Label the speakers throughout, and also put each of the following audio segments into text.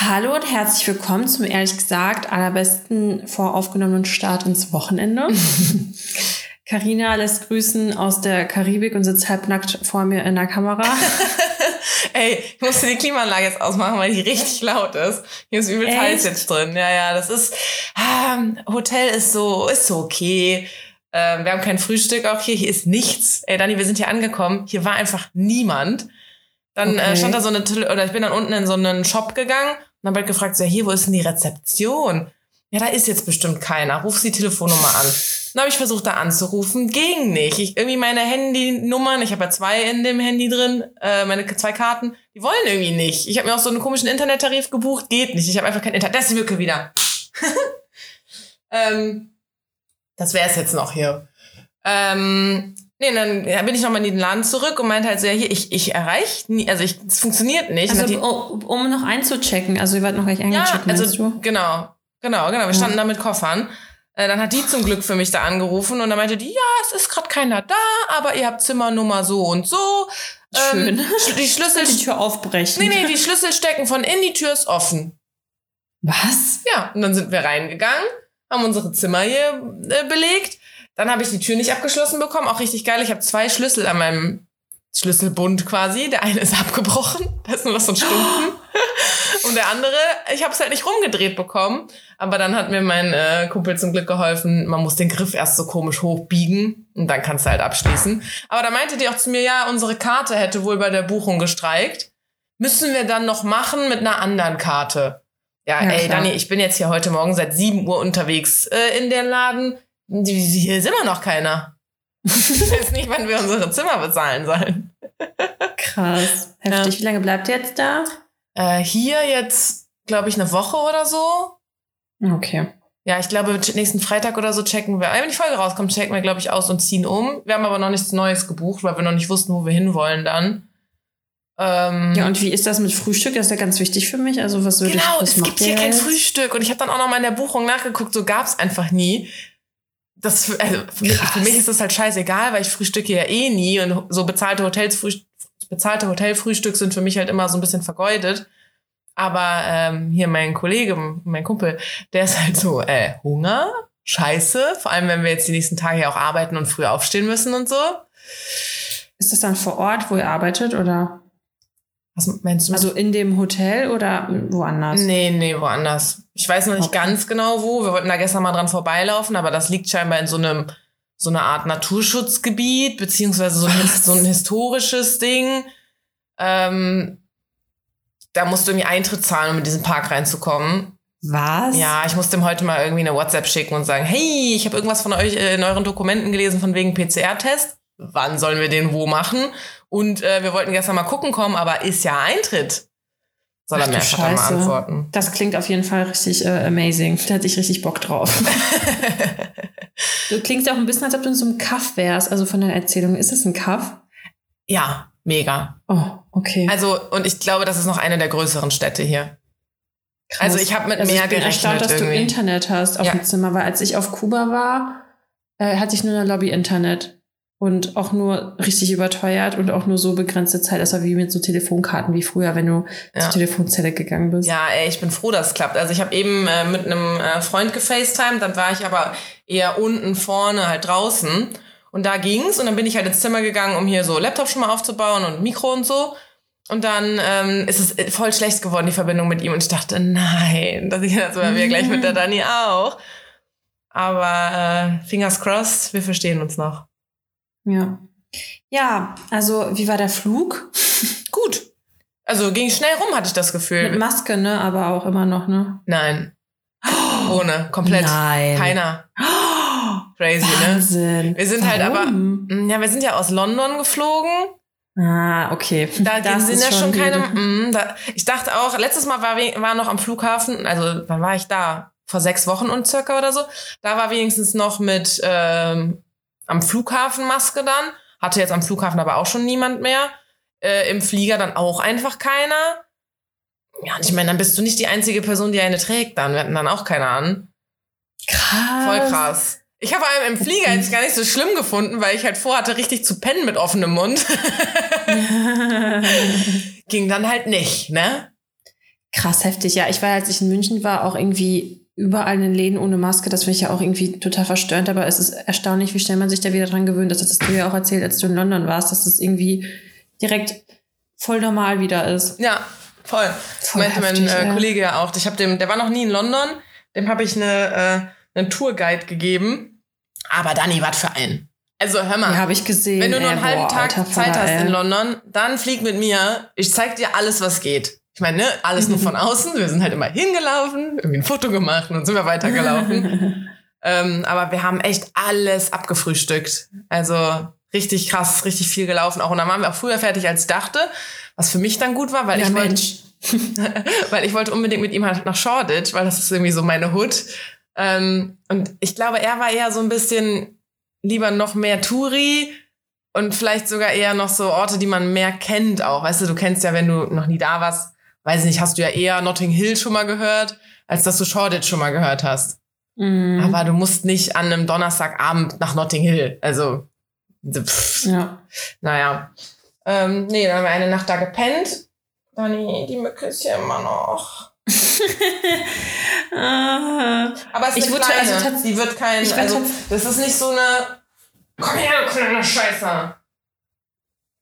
Speaker 1: Hallo und herzlich willkommen zum ehrlich gesagt allerbesten voraufgenommenen Start ins Wochenende. Karina lässt grüßen aus der Karibik und sitzt halbnackt vor mir in der Kamera.
Speaker 2: Ey, ich musste die Klimaanlage jetzt ausmachen, weil die richtig laut ist. Hier ist übel heiß jetzt drin. Ja, ja, das ist, ähm, Hotel ist so, ist so okay. Ähm, wir haben kein Frühstück auch hier. Hier ist nichts. Ey, Dani, wir sind hier angekommen. Hier war einfach niemand. Dann äh, okay. äh, stand da so eine, oder ich bin dann unten in so einen Shop gegangen habe halt gefragt, so, hier, wo ist denn die Rezeption? Ja, da ist jetzt bestimmt keiner. Ruf sie Telefonnummer an. Dann habe ich versucht, da anzurufen. Ging nicht. Ich, irgendwie meine Handynummern, ich habe ja zwei in dem Handy drin, äh, meine zwei Karten, die wollen irgendwie nicht. Ich habe mir auch so einen komischen Internettarif gebucht. Geht nicht. Ich habe einfach kein Internet. Das ist die Mücke wieder. ähm, das wäre es jetzt noch hier. Ähm, Nee, dann bin ich nochmal in den Laden zurück und meinte halt so, ja, hier, ich, ich erreiche nie, also ich, es funktioniert nicht.
Speaker 1: Also,
Speaker 2: die,
Speaker 1: um, um noch einzuchecken, also ihr wart noch gleich eingecheckt,
Speaker 2: ja, also, du? genau, genau, genau, wir standen ja. da mit Koffern. Äh, dann hat die zum Glück für mich da angerufen und dann meinte die, ja, es ist gerade keiner da, aber ihr habt Zimmernummer so und so.
Speaker 1: Schön. Ähm,
Speaker 2: die Schlüssel...
Speaker 1: die Tür aufbrechen.
Speaker 2: Nee, nee, die Schlüssel stecken von innen, die Tür ist offen.
Speaker 1: Was?
Speaker 2: Ja, und dann sind wir reingegangen, haben unsere Zimmer hier äh, belegt dann habe ich die Tür nicht abgeschlossen bekommen. Auch richtig geil. Ich habe zwei Schlüssel an meinem Schlüsselbund quasi. Der eine ist abgebrochen. Da ist nur noch so ein Stumpen. Und der andere, ich habe es halt nicht rumgedreht bekommen. Aber dann hat mir mein äh, Kumpel zum Glück geholfen, man muss den Griff erst so komisch hochbiegen und dann kannst du halt abschließen. Aber da meinte die auch zu mir, ja, unsere Karte hätte wohl bei der Buchung gestreikt. Müssen wir dann noch machen mit einer anderen Karte. Ja, ja ey, klar. Dani, ich bin jetzt hier heute Morgen seit 7 Uhr unterwegs äh, in den Laden. Hier ist immer noch keiner. ich weiß nicht, wann wir unsere Zimmer bezahlen sollen.
Speaker 1: Krass. Heftig. Ja. Wie lange bleibt ihr jetzt da?
Speaker 2: Äh, hier jetzt, glaube ich, eine Woche oder so.
Speaker 1: Okay.
Speaker 2: Ja, ich glaube, nächsten Freitag oder so checken wir. Wenn die Folge rauskommt, checken wir, glaube ich, aus und ziehen um. Wir haben aber noch nichts Neues gebucht, weil wir noch nicht wussten, wo wir hinwollen dann.
Speaker 1: Ähm, ja, und wie ist das mit Frühstück? Das ist ja ganz wichtig für mich. Also, was würde
Speaker 2: genau,
Speaker 1: ich was
Speaker 2: es gibt hier kein Frühstück. Und ich habe dann auch noch mal in der Buchung nachgeguckt, so gab es einfach nie das, also für mich, für mich, ist das halt scheißegal, weil ich frühstücke ja eh nie und so bezahlte Hotels, bezahlte Hotelfrühstück sind für mich halt immer so ein bisschen vergeudet. Aber ähm, hier mein Kollege, mein Kumpel, der ist halt so, äh, Hunger, scheiße, vor allem wenn wir jetzt die nächsten Tage ja auch arbeiten und früh aufstehen müssen und so.
Speaker 1: Ist das dann vor Ort, wo ihr arbeitet oder?
Speaker 2: Was meinst du?
Speaker 1: Also in dem Hotel oder woanders?
Speaker 2: Nee, nee, woanders. Ich weiß noch nicht okay. ganz genau wo. Wir wollten da gestern mal dran vorbeilaufen, aber das liegt scheinbar in so einem so eine Art Naturschutzgebiet, beziehungsweise so ein, so ein historisches Ding. Ähm, da musst du irgendwie Eintritt zahlen, um in diesen Park reinzukommen.
Speaker 1: Was?
Speaker 2: Ja, ich musste ihm heute mal irgendwie eine WhatsApp schicken und sagen, hey, ich habe irgendwas von euch äh, in euren Dokumenten gelesen von wegen PCR-Test. Wann sollen wir den wo machen? Und äh, wir wollten gestern mal gucken kommen, aber ist ja Eintritt. Soll er mir einfach mal antworten.
Speaker 1: Das klingt auf jeden Fall richtig äh, amazing. Da hätte ich richtig Bock drauf. du klingst auch ein bisschen, als ob du in so einem Kaff wärst, also von deiner Erzählung. Ist das ein Kaff?
Speaker 2: Ja, mega.
Speaker 1: Oh, okay.
Speaker 2: Also, und ich glaube, das ist noch eine der größeren Städte hier. Krass. Also ich habe mit also mehr ich bin gerechnet. Erstaunt,
Speaker 1: dass
Speaker 2: irgendwie.
Speaker 1: du Internet hast auf ja. dem Zimmer, weil als ich auf Kuba war, äh, hatte ich nur eine Lobby-Internet und auch nur richtig überteuert und auch nur so begrenzte Zeit. Das war wie mit so Telefonkarten wie früher, wenn du ja. zur Telefonzelle gegangen bist.
Speaker 2: Ja, ey, ich bin froh, dass es klappt. Also ich habe eben äh, mit einem äh, Freund gefacetimed, dann war ich aber eher unten vorne halt draußen und da ging's und dann bin ich halt ins Zimmer gegangen, um hier so Laptop schon mal aufzubauen und Mikro und so. Und dann ähm, ist es voll schlecht geworden, die Verbindung mit ihm. Und ich dachte, nein, das ist bei mir gleich mit der Dani auch. Aber äh, fingers crossed, wir verstehen uns noch.
Speaker 1: Ja. Ja, also wie war der Flug?
Speaker 2: Gut. Also ging schnell rum, hatte ich das Gefühl.
Speaker 1: Mit Maske, ne? Aber auch immer noch, ne?
Speaker 2: Nein. Ohne, komplett.
Speaker 1: Nein.
Speaker 2: Keiner. Crazy,
Speaker 1: ne? Wahnsinn.
Speaker 2: ne? Wir sind
Speaker 1: Warum?
Speaker 2: halt aber, mm, ja, wir sind ja aus London geflogen.
Speaker 1: Ah, okay.
Speaker 2: Da das sind ja schon keine. Mh, da, ich dachte auch, letztes Mal war, war noch am Flughafen, also wann war ich da? Vor sechs Wochen und circa oder so. Da war wenigstens noch mit ähm, am Flughafen Maske dann. Hatte jetzt am Flughafen aber auch schon niemand mehr. Äh, Im Flieger dann auch einfach keiner. Ja, und ich meine, dann bist du nicht die einzige Person, die eine trägt dann. Wir hatten dann auch keine an.
Speaker 1: Krass.
Speaker 2: Voll krass. Ich habe einem im Flieger jetzt gar nicht so schlimm gefunden, weil ich halt vorhatte, richtig zu pennen mit offenem Mund. Ging dann halt nicht, ne?
Speaker 1: Krass heftig. Ja, ich war, als ich in München war, auch irgendwie überall in den Läden ohne Maske. Das finde ich ja auch irgendwie total verstörend, aber es ist erstaunlich, wie schnell man sich da wieder dran gewöhnt. Das hast du ja auch erzählt, als du in London warst, dass es irgendwie direkt voll normal wieder ist.
Speaker 2: Ja, voll. voll meinte heftig, mein äh, ja. Kollege ja auch. Ich habe dem, der war noch nie in London, dem habe ich eine, äh, einen Tourguide gegeben. Aber Dani, was für einen. Also hör mal.
Speaker 1: Ja, habe ich gesehen.
Speaker 2: Wenn du nur einen halben boah, Tag Alter, Zeit hast ey. in London, dann flieg mit mir. Ich zeig dir alles, was geht. Ich meine, ne, alles nur von außen. Wir sind halt immer hingelaufen, irgendwie ein Foto gemacht und sind wir weitergelaufen. ähm, aber wir haben echt alles abgefrühstückt. Also richtig krass, richtig viel gelaufen auch. Und dann waren wir auch früher fertig, als ich dachte. Was für mich dann gut war, weil ja, ich wollte, weil ich wollte unbedingt mit ihm halt nach Shoreditch, weil das ist irgendwie so meine Hood. Ähm, und ich glaube, er war eher so ein bisschen lieber noch mehr Touri und vielleicht sogar eher noch so Orte, die man mehr kennt auch. Weißt du, du kennst ja, wenn du noch nie da warst, weiß nicht, hast du ja eher Notting Hill schon mal gehört, als dass du Shoreditch schon mal gehört hast. Mm. Aber du musst nicht an einem Donnerstagabend nach Notting Hill. Also, pff. ja. Naja. Ähm, nee, dann haben wir eine Nacht da gepennt. Dani, die Mücke ist ja immer noch. Aber es ist ich eine kleine. Also, die wird kein. Also, das ist nicht so eine. Komm her, du kleiner Scheißer.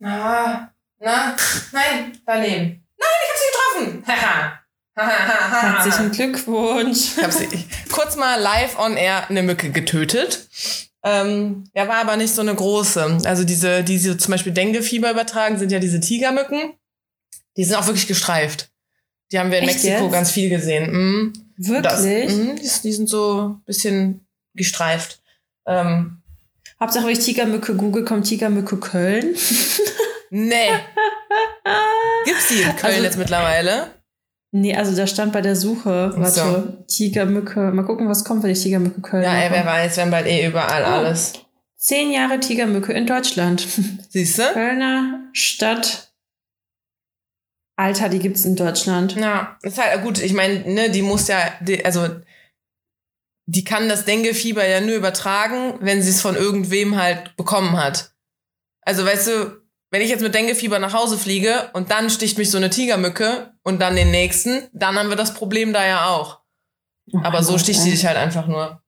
Speaker 2: Na, na, nein, daneben. Nein, ich hab sie getroffen.
Speaker 1: Herzlichen Glückwunsch.
Speaker 2: Ich hab sie kurz mal live on air eine Mücke getötet. Ähm, er war aber nicht so eine große. Also diese, die so zum Beispiel Dengue-Fieber übertragen, sind ja diese Tigermücken. Die sind auch wirklich gestreift. Die haben wir in Echt Mexiko jetzt? ganz viel gesehen. Mhm.
Speaker 1: Wirklich? Das,
Speaker 2: mh, die, die, sind so ein bisschen gestreift. Ähm,
Speaker 1: Hauptsache, wenn ich Tigermücke google, kommt Tigermücke Köln.
Speaker 2: nee. Gibt's die in Köln also, jetzt mittlerweile?
Speaker 1: Nee, also da stand bei der Suche, warte, so. Tigermücke. Mal gucken, was kommt, wenn ich Tigermücke Köln
Speaker 2: Ja, ey, wer weiß, wir haben bald eh überall oh. alles.
Speaker 1: Zehn Jahre Tigermücke in Deutschland.
Speaker 2: Siehst du?
Speaker 1: Kölner Stadt Alter, die gibt's in Deutschland.
Speaker 2: Ja, ist halt gut. Ich meine, ne, die muss ja, die, also die kann das Dengue-Fieber ja nur übertragen, wenn sie es von irgendwem halt bekommen hat. Also weißt du, wenn ich jetzt mit Dengue-Fieber nach Hause fliege und dann sticht mich so eine Tigermücke und dann den nächsten, dann haben wir das Problem da ja auch. Oh aber so sticht sie dich halt einfach nur.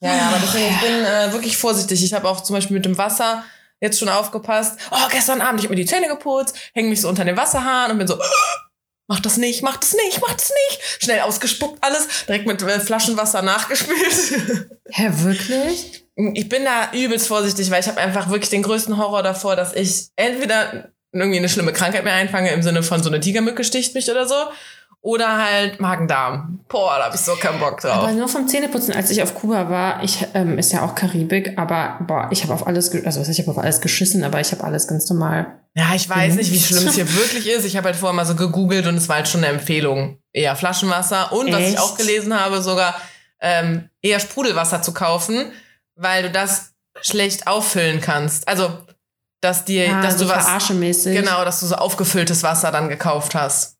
Speaker 2: Ja, ja, aber deswegen, ich bin äh, wirklich vorsichtig. Ich habe auch zum Beispiel mit dem Wasser jetzt schon aufgepasst. Oh, gestern Abend, ich habe mir die Zähne geputzt, hänge mich so unter den Wasserhahn und bin so, mach das nicht, mach das nicht, mach das nicht. Schnell ausgespuckt alles, direkt mit äh, Flaschenwasser nachgespült.
Speaker 1: Hä, wirklich?
Speaker 2: Ich bin da übelst vorsichtig, weil ich habe einfach wirklich den größten Horror davor, dass ich entweder irgendwie eine schlimme Krankheit mir einfange, im Sinne von so eine Tigermücke sticht mich oder so, oder halt Magen-Darm. Boah, da hab ich so keinen Bock drauf.
Speaker 1: Aber nur vom Zähneputzen, als ich auf Kuba war, ich ähm, ist ja auch Karibik, aber boah, ich habe auf alles, also ich habe auf alles geschissen, aber ich habe alles ganz normal.
Speaker 2: Ja, ich weiß nicht, wie schlimm es hier wirklich ist. Ich habe halt vorher mal so gegoogelt und es war halt schon eine Empfehlung. Eher Flaschenwasser und Echt? was ich auch gelesen habe, sogar ähm, eher Sprudelwasser zu kaufen, weil du das schlecht auffüllen kannst. Also, dass dir, ah, dass so du was, genau, dass du so aufgefülltes Wasser dann gekauft hast.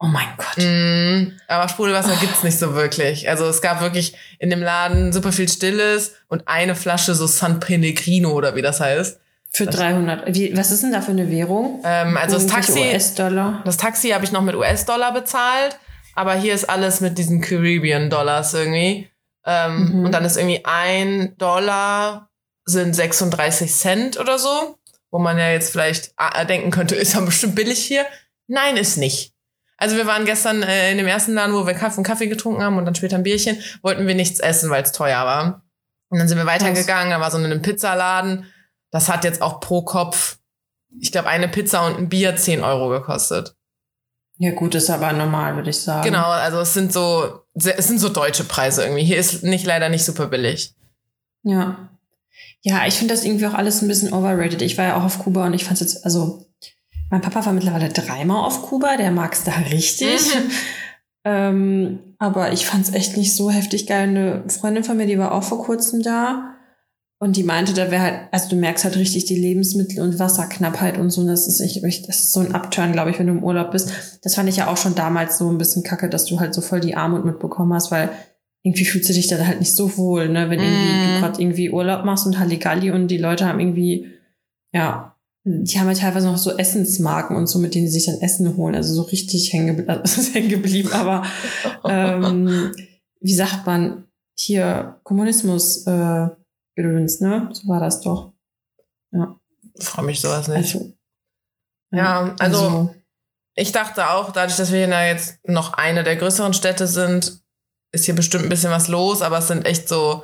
Speaker 1: Oh mein Gott.
Speaker 2: Mm, aber Sprudelwasser oh. gibt's nicht so wirklich. Also es gab wirklich in dem Laden super viel Stilles und eine Flasche so San Pellegrino oder wie das heißt.
Speaker 1: Für das 300. Wie, was ist denn da für eine Währung?
Speaker 2: Ähm, also das Taxi,
Speaker 1: US-Dollar.
Speaker 2: Das Taxi habe ich noch mit US-Dollar bezahlt, aber hier ist alles mit diesen Caribbean-Dollars irgendwie. Ähm, mhm. Und dann ist irgendwie ein Dollar sind 36 Cent oder so, wo man ja jetzt vielleicht äh, denken könnte, ist ja bestimmt billig hier. Nein, ist nicht. Also wir waren gestern äh, in dem ersten Laden, wo wir Kaffee, einen Kaffee getrunken haben und dann später ein Bierchen, wollten wir nichts essen, weil es teuer war. Und dann sind wir weitergegangen, da war so ein Pizzaladen. Das hat jetzt auch pro Kopf, ich glaube, eine Pizza und ein Bier 10 Euro gekostet.
Speaker 1: Ja, gut, ist aber normal, würde ich sagen.
Speaker 2: Genau, also es sind so, es sind so deutsche Preise irgendwie. Hier ist nicht leider nicht super billig.
Speaker 1: Ja. Ja, ich finde das irgendwie auch alles ein bisschen overrated. Ich war ja auch auf Kuba und ich fand es jetzt, also mein Papa war mittlerweile dreimal auf Kuba, der mag es da richtig. Mhm. ähm, aber ich fand es echt nicht so heftig geil. Eine Freundin von mir, die war auch vor kurzem da. Und die meinte, da wäre halt, also du merkst halt richtig die Lebensmittel- und Wasserknappheit und so. Und das ist echt, das ist so ein Upturn, glaube ich, wenn du im Urlaub bist. Das fand ich ja auch schon damals so ein bisschen kacke, dass du halt so voll die Armut mitbekommen hast, weil irgendwie fühlst du dich da halt nicht so wohl, ne? Wenn irgendwie mm. du gerade irgendwie Urlaub machst und Halligalli und die Leute haben irgendwie, ja, die haben ja teilweise noch so Essensmarken und so, mit denen sie sich dann Essen holen. Also so richtig hängen geblieben, also hängen geblieben, aber ähm, wie sagt man, hier Kommunismus äh, gedöns, ne? So war das doch. Ja.
Speaker 2: Ich freue mich sowas nicht.
Speaker 1: Also,
Speaker 2: Ja, also- Ich dachte auch, dadurch, dass wir hier jetzt noch eine der größeren Städte sind, ist hier bestimmt ein bisschen was los, aber es sind echt so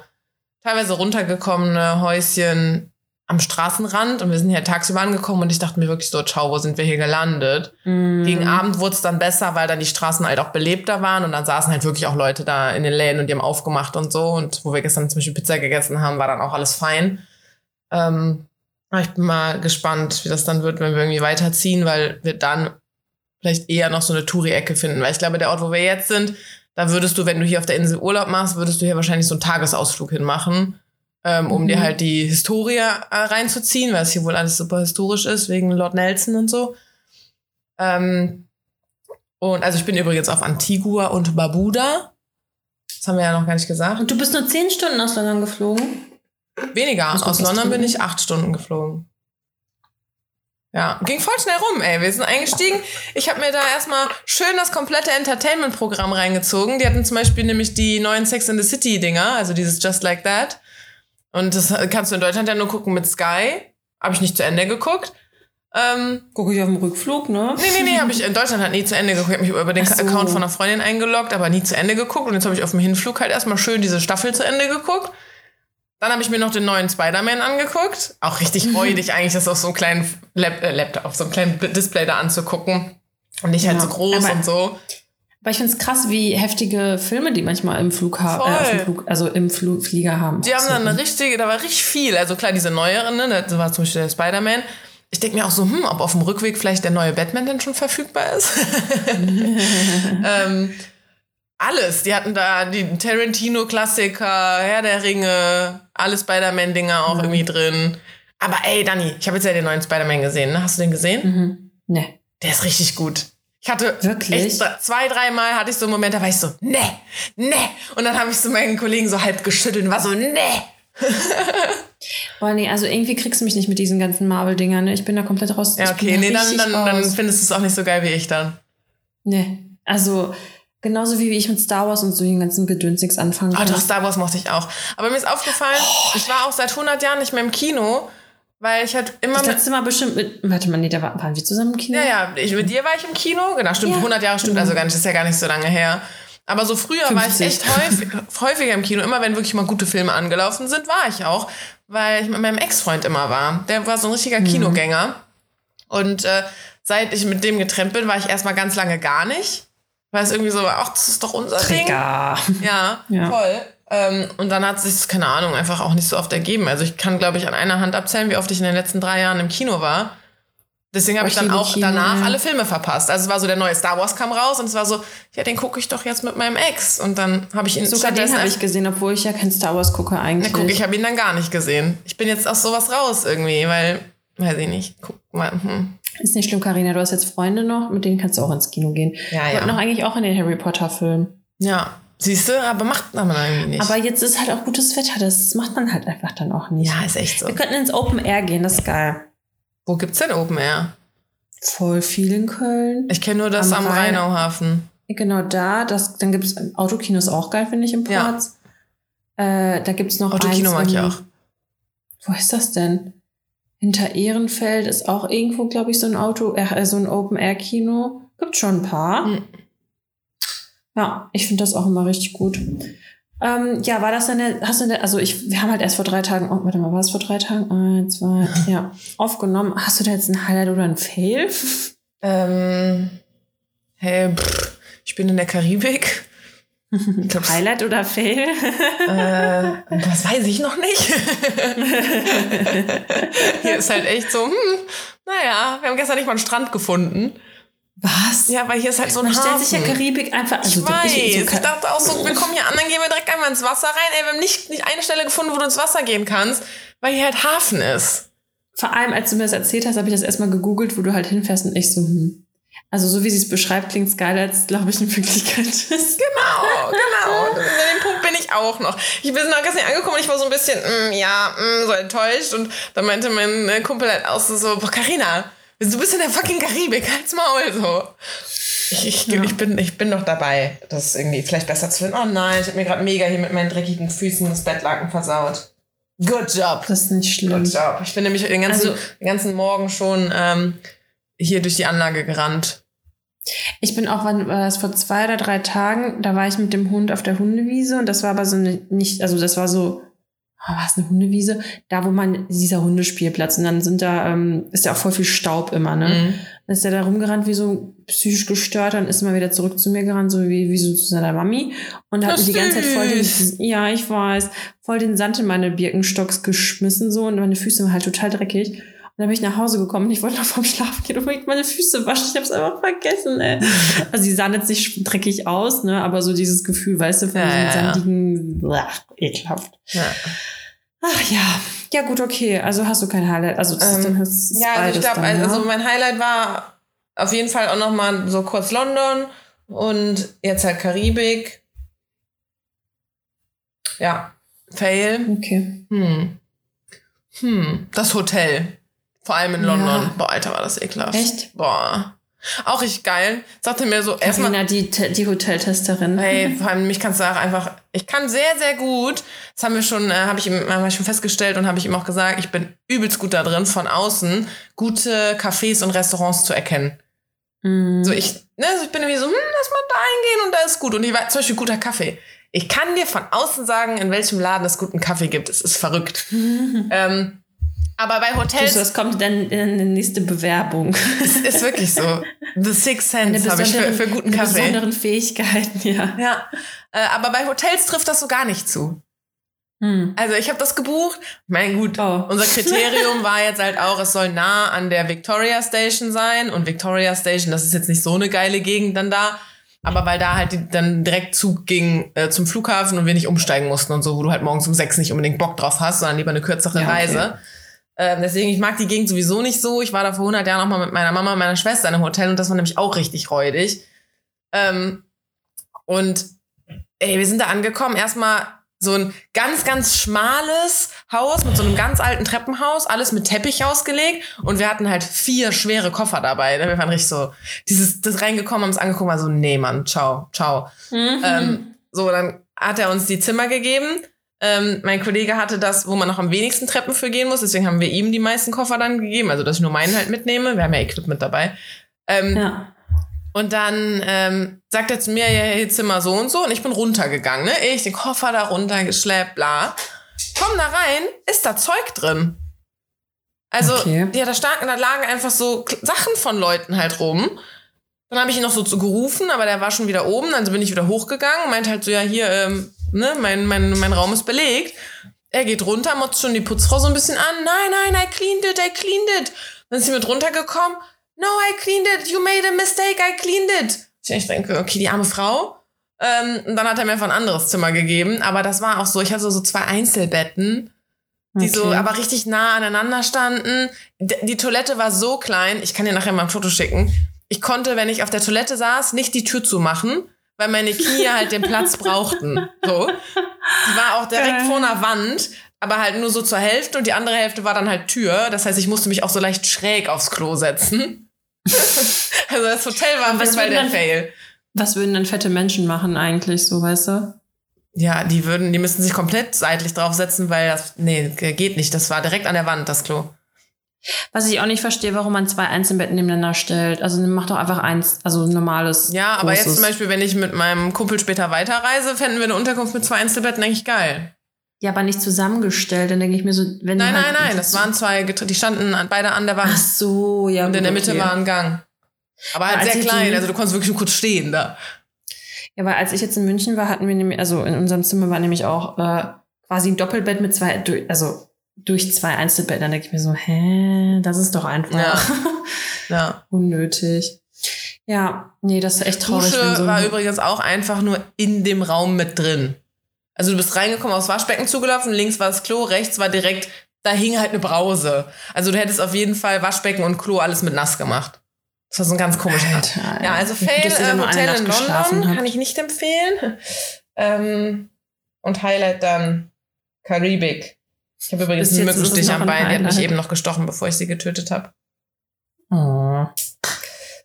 Speaker 2: teilweise runtergekommene Häuschen am Straßenrand und wir sind hier tagsüber angekommen und ich dachte mir wirklich so, ciao, wo sind wir hier gelandet?
Speaker 1: Mhm.
Speaker 2: Gegen Abend wurde es dann besser, weil dann die Straßen halt auch belebter waren und dann saßen halt wirklich auch Leute da in den Läden und die haben aufgemacht und so. Und wo wir gestern zum Beispiel Pizza gegessen haben, war dann auch alles fein. Ähm, ich bin mal gespannt, wie das dann wird, wenn wir irgendwie weiterziehen, weil wir dann vielleicht eher noch so eine Touri-Ecke finden. Weil ich glaube, der Ort, wo wir jetzt sind, da würdest du, wenn du hier auf der Insel Urlaub machst, würdest du hier wahrscheinlich so einen Tagesausflug hinmachen, ähm, um
Speaker 1: Mhm.
Speaker 2: dir halt die Historie äh, reinzuziehen, weil es hier wohl alles super historisch ist, wegen Lord Nelson und so. Ähm, und also ich bin übrigens auf Antigua und Barbuda. Das haben wir ja noch gar nicht gesagt.
Speaker 1: Und du bist nur zehn Stunden aus London geflogen?
Speaker 2: Weniger. Aus London bin ich acht Stunden geflogen. Ja, ging voll schnell rum, ey. Wir sind eingestiegen. Ich habe mir da erstmal schön das komplette Entertainment-Programm reingezogen. Die hatten zum Beispiel nämlich die neuen Sex in the City-Dinger, also dieses Just Like That. Und das kannst du in Deutschland ja nur gucken mit Sky. Habe ich nicht zu Ende geguckt. Ähm,
Speaker 1: Gucke ich auf dem Rückflug, ne?
Speaker 2: Nee, nee, nee, habe ich in Deutschland halt nie zu Ende geguckt. Ich habe mich über den
Speaker 1: so.
Speaker 2: Account von einer Freundin eingeloggt, aber nie zu Ende geguckt. Und jetzt habe ich auf dem Hinflug halt erstmal schön diese Staffel zu Ende geguckt. Dann habe ich mir noch den neuen Spider-Man angeguckt. Auch richtig freudig eigentlich, das auf so einem kleinen Lap äh, Laptop, auf so einem kleinen Display da anzugucken. Und nicht halt
Speaker 1: Ja,
Speaker 2: so groß und so.
Speaker 1: Aber ich find's krass, wie heftige Filme die manchmal im Flug haben, äh. Flug, also im Flu Flieger haben.
Speaker 2: Die haben dann eine richtige, da war richtig viel. Also klar, diese neueren, ne, da war zum Beispiel der Spider-Man. Ich denke mir auch so, hm, ob auf dem Rückweg vielleicht der neue Batman denn schon verfügbar ist. ähm, alles. Die hatten da die Tarantino-Klassiker, Herr der Ringe, alle Spider-Man-Dinger auch
Speaker 1: Mhm.
Speaker 2: irgendwie drin. Aber ey, Dani, ich habe jetzt ja den neuen Spider-Man gesehen. Ne? Hast du den gesehen?
Speaker 1: Mhm. Ne.
Speaker 2: Der ist richtig gut. Ich hatte
Speaker 1: Wirklich?
Speaker 2: echt zwei, dreimal hatte ich so einen Moment, da war ich so, ne, ne. Und dann habe ich so meinen Kollegen so halb geschüttelt und war so, ne.
Speaker 1: Boah, nee, also irgendwie kriegst du mich nicht mit diesen ganzen Marvel-Dingern, ne? Ich bin da komplett raus.
Speaker 2: Ja, okay,
Speaker 1: da
Speaker 2: nee, dann, dann, dann
Speaker 1: raus.
Speaker 2: findest du es auch nicht so geil wie ich dann.
Speaker 1: Nee. Also, genauso wie ich mit Star Wars und so den ganzen Gedöns nichts anfangen
Speaker 2: Oh,
Speaker 1: kann.
Speaker 2: doch, Star Wars mochte ich auch. Aber mir ist aufgefallen, ich war auch seit 100 Jahren nicht mehr im Kino, weil ich halt immer
Speaker 1: Das letzte Mal bestimmt mit. Warte mal, nee, da waren, wir zusammen im Kino?
Speaker 2: Ja, ja, ich, mit dir war ich im Kino. Genau, stimmt,
Speaker 1: Ja.
Speaker 2: 100 Jahre stimmt also gar nicht, das ist ja gar nicht so lange her. Aber so früher war ich
Speaker 1: 50.
Speaker 2: echt häufig, häufiger im Kino. Immer wenn wirklich mal gute Filme angelaufen sind, war ich auch. Weil ich mit meinem Ex-Freund immer war. Der war so ein richtiger
Speaker 1: Mhm.
Speaker 2: Kinogänger. Und äh, seit ich mit dem getrennt bin, war ich erstmal ganz lange gar nicht. Weil es irgendwie so, ach, das ist doch unser Ding.
Speaker 1: Trigger.
Speaker 2: Ja,
Speaker 1: Ja.
Speaker 2: voll. Ähm, und dann hat sich keine Ahnung, einfach auch nicht so oft ergeben. Also ich kann, glaube ich, an einer Hand abzählen, wie oft ich in den letzten drei Jahren im Kino war. Deswegen habe ich dann auch
Speaker 1: Kino,
Speaker 2: danach
Speaker 1: ja.
Speaker 2: alle Filme verpasst. Also es war so, der neue Star Wars kam raus und es war so, ja, den gucke ich doch jetzt mit meinem Ex. Und dann habe ich ihn
Speaker 1: Sogar den habe ich gesehen, obwohl ich ja kein Star Wars gucke eigentlich.
Speaker 2: guck, ich habe ihn dann gar nicht gesehen. Ich bin jetzt aus sowas raus irgendwie, weil, weiß ich nicht, guck mal. Hm.
Speaker 1: Ist nicht schlimm, Karina. Du hast jetzt Freunde noch, mit denen kannst du auch ins Kino gehen.
Speaker 2: Ja,
Speaker 1: Ich wollte noch
Speaker 2: ja.
Speaker 1: eigentlich auch in den Harry Potter Film.
Speaker 2: Ja, siehst du, aber macht man irgendwie nicht.
Speaker 1: Aber jetzt ist halt auch gutes Wetter. Das macht man halt einfach dann auch nicht.
Speaker 2: ja, ist echt so.
Speaker 1: Wir könnten ins Open Air gehen, das ist geil.
Speaker 2: Wo gibt's denn Open Air?
Speaker 1: Voll viel in Köln.
Speaker 2: Ich kenne nur das
Speaker 1: Am
Speaker 2: am,
Speaker 1: Rhein.
Speaker 2: Rheinauhafen.
Speaker 1: Genau da. Das, dann gibt es Autokinos auch geil, finde ich, im
Speaker 2: Ja.
Speaker 1: Ports. Äh, da gibt es noch
Speaker 2: Autokino mag ich auch.
Speaker 1: Wo ist das denn? Hinter Ehrenfeld ist auch irgendwo, glaube ich, so ein Auto, äh, so ein Open-Air-Kino. Gibt schon ein paar.
Speaker 2: Mhm.
Speaker 1: Ja, ich finde das auch immer richtig gut. Ähm, ja, war das denn, hast du denn, also ich, wir haben halt erst vor drei Tagen, oh, warte mal, war es vor drei Tagen? Eins, zwei, ja, aufgenommen. Hast du da jetzt ein Highlight oder ein Fail?
Speaker 2: Ähm, hey, pff, ich bin in der Karibik. Glaub,
Speaker 1: Highlight oder Fail?
Speaker 2: äh, das weiß ich noch nicht. Hier ist halt echt so, hm, naja, wir haben gestern nicht mal einen Strand gefunden.
Speaker 1: Was?
Speaker 2: Ja, weil hier ist halt so ein
Speaker 1: Man stellt
Speaker 2: Hafen.
Speaker 1: sich ja Karibik einfach.
Speaker 2: ich
Speaker 1: Also
Speaker 2: weiß.
Speaker 1: so
Speaker 2: Ich, dachte auch so, wir kommen hier an, dann gehen wir direkt einmal ins Wasser rein. Ey, wir haben nicht, nicht eine Stelle gefunden, wo du ins Wasser gehen kannst, weil hier halt Hafen ist.
Speaker 1: Vor allem, als du mir das erzählt hast, habe ich das erstmal gegoogelt, wo du halt hinfährst und ich so, hm. Also so wie sie es beschreibt, klingt es geiler, als glaube ich in Wirklichkeit ist.
Speaker 2: Genau, genau. An dem Punkt bin ich auch noch. Ich bin noch gestern angekommen und ich war so ein bisschen, mm, ja, mm, so enttäuscht. Und dann meinte mein äh, Kumpel halt auch so, so boah, Carina, du bist in der fucking Karibik, halt's Maul, so. Ich, ich, ja. ich, bin, ich bin noch dabei, das irgendwie vielleicht besser zu finden. Oh nein, ich habe mir gerade mega hier mit meinen dreckigen Füßen das Bettlaken versaut. Good job.
Speaker 1: Das ist nicht schlimm.
Speaker 2: Good job. Ich bin nämlich den ganzen, also, den ganzen Morgen schon ähm, hier durch die Anlage gerannt.
Speaker 1: Ich bin auch, wann war das vor zwei oder drei Tagen, da war ich mit dem Hund auf der Hundewiese und das war aber so eine, nicht, also das war so, war es eine Hundewiese? Da, wo man, dieser Hundespielplatz und dann sind da, ähm, ist ja auch voll viel Staub immer, ne? Mhm. Dann ist er da rumgerannt wie so psychisch gestört, dann ist er mal wieder zurück zu mir gerannt, so wie, wie so zu seiner Mami und hat mir die ganze Zeit voll den, ja, ich weiß, voll den Sand in meine Birkenstocks geschmissen so und meine Füße waren halt total dreckig dann bin ich nach Hause gekommen und ich wollte noch vorm Schlafen gehen und meine Füße waschen. Ich habe es einfach vergessen, ey. Also sie sahen jetzt nicht dreckig aus, ne, aber so dieses Gefühl, weißt du, von ja, diesem ja, sandigen, blach, ekelhaft. Ja. Ach ja, ja gut, okay. Also hast du kein Highlight. Also das ähm, ist dann
Speaker 2: ist ja, also ich glaube, also ja? mein Highlight war auf jeden Fall auch noch mal so kurz London und jetzt halt Karibik. Ja, Fail.
Speaker 1: Okay.
Speaker 2: Hm. Hm, das Hotel. Vor allem in London. Ja. Boah, Alter, war das ekelhaft.
Speaker 1: Echt?
Speaker 2: Boah. Auch richtig geil. Sagte mir so erstmal.
Speaker 1: die, die Hoteltesterin.
Speaker 2: Hey, vor allem mich kannst du auch einfach. Ich kann sehr, sehr gut. Das haben wir schon, äh, habe ich ihm hab ich schon festgestellt und habe ich ihm auch gesagt, ich bin übelst gut da drin, von außen gute Cafés und Restaurants zu erkennen. Mm. So, ich, ne, also ich bin irgendwie so, hm, lass mal da eingehen und da ist gut. Und ich war zum Beispiel guter Kaffee. Ich kann dir von außen sagen, in welchem Laden es guten Kaffee gibt. Es ist verrückt. ähm, aber bei Hotels.
Speaker 1: Das kommt dann in die nächste Bewerbung.
Speaker 2: Es ist wirklich so. The Six Sense habe ich für, für guten Kaffee.
Speaker 1: besonderen Fähigkeiten, ja.
Speaker 2: Ja. Äh, aber bei Hotels trifft das so gar nicht zu. Hm. Also ich habe das gebucht. Mein gut, oh. unser Kriterium war jetzt halt auch, es soll nah an der Victoria Station sein. Und Victoria Station, das ist jetzt nicht so eine geile Gegend dann da. Aber weil da halt die, dann direkt Zug ging äh, zum Flughafen und wir nicht umsteigen mussten und so, wo du halt morgens um sechs nicht unbedingt Bock drauf hast, sondern lieber eine kürzere ja, okay. Reise. Ähm, deswegen, ich mag die Gegend sowieso nicht so. Ich war da vor 100 Jahren auch mal mit meiner Mama und meiner Schwester in einem Hotel und das war nämlich auch richtig räudig. Ähm, und ey, wir sind da angekommen. Erstmal so ein ganz, ganz schmales Haus mit so einem ganz alten Treppenhaus, alles mit Teppich ausgelegt. Und wir hatten halt vier schwere Koffer dabei. Wir waren richtig so, dieses, das reingekommen, haben uns angeguckt, war so, nee, Mann, ciao, ciao. Mhm. Ähm, so, dann hat er uns die Zimmer gegeben ähm, mein Kollege hatte das, wo man noch am wenigsten Treppen für gehen muss, deswegen haben wir ihm die meisten Koffer dann gegeben, also dass ich nur meinen halt mitnehme. Wir haben ja Equipment dabei. Ähm, ja. Und dann ähm, sagt er zu mir, ja, hier Zimmer so und so. Und ich bin runtergegangen, ne? Ich den Koffer da runtergeschleppt, bla. Komm da rein, ist da Zeug drin. Also, okay. ja, da, stand, da lagen einfach so Sachen von Leuten halt rum. Dann habe ich ihn noch so gerufen, aber der war schon wieder oben. Also bin ich wieder hochgegangen, meint halt so, ja, hier, ähm, ne, mein, mein, mein Raum ist belegt. Er geht runter, motzt schon die Putzfrau so ein bisschen an. Nein, nein, I cleaned it, I cleaned it. Dann ist sie mit runtergekommen. No, I cleaned it. You made a mistake, I cleaned it. Ich denke, okay, die arme Frau. Ähm, und dann hat er mir einfach ein anderes Zimmer gegeben. Aber das war auch so, ich hatte so zwei Einzelbetten, die okay. so aber richtig nah aneinander standen. D die Toilette war so klein, ich kann dir nachher mal ein Foto schicken. Ich konnte, wenn ich auf der Toilette saß, nicht die Tür zumachen, weil meine Knie halt den Platz brauchten. So. Die war auch direkt vor einer Wand, aber halt nur so zur Hälfte und die andere Hälfte war dann halt Tür. Das heißt, ich musste mich auch so leicht schräg aufs Klo setzen. also das Hotel war was Fall der Fail.
Speaker 1: Was würden dann fette Menschen machen eigentlich, so weißt du?
Speaker 2: Ja, die würden, die müssten sich komplett seitlich draufsetzen, weil das, nee, geht nicht. Das war direkt an der Wand, das Klo.
Speaker 1: Was ich auch nicht verstehe, warum man zwei Einzelbetten nebeneinander stellt. Also mach doch einfach eins, also ein normales.
Speaker 2: Ja, aber großes. jetzt zum Beispiel, wenn ich mit meinem Kumpel später weiterreise, fänden wir eine Unterkunft mit zwei Einzelbetten eigentlich geil.
Speaker 1: Ja, aber nicht zusammengestellt. Dann denke ich mir so, wenn
Speaker 2: Nein, halt nein, nein, das waren zwei, die standen beide an der Wand.
Speaker 1: Ach so, ja.
Speaker 2: Und in der Mitte okay. war ein Gang. Aber halt sehr klein, also du konntest wirklich nur kurz stehen da.
Speaker 1: Ja, weil als ich jetzt in München war, hatten wir nämlich, also in unserem Zimmer war nämlich auch äh, quasi ein Doppelbett mit zwei, also durch zwei Einzelbetten. Dann denke ich mir so, hä, das ist doch einfach
Speaker 2: ja. ja.
Speaker 1: unnötig. Ja, nee, das ist echt traurig.
Speaker 2: Dusche so war übrigens auch einfach nur in dem Raum mit drin. Also du bist reingekommen, aufs Waschbecken zugelaufen, links war das Klo, rechts war direkt, da hing halt eine Brause. Also du hättest auf jeden Fall Waschbecken und Klo alles mit nass gemacht. Das war so ein ganz komischer
Speaker 1: Alter,
Speaker 2: Ja, also Fail, äh, Hotel in London kann ich nicht empfehlen. Ähm, und Highlight dann Karibik. Ich habe übrigens
Speaker 1: Bis
Speaker 2: einen Mückenstich am
Speaker 1: ein
Speaker 2: Bein. Die hat mich eben noch gestochen, bevor ich sie getötet habe.
Speaker 1: Oh.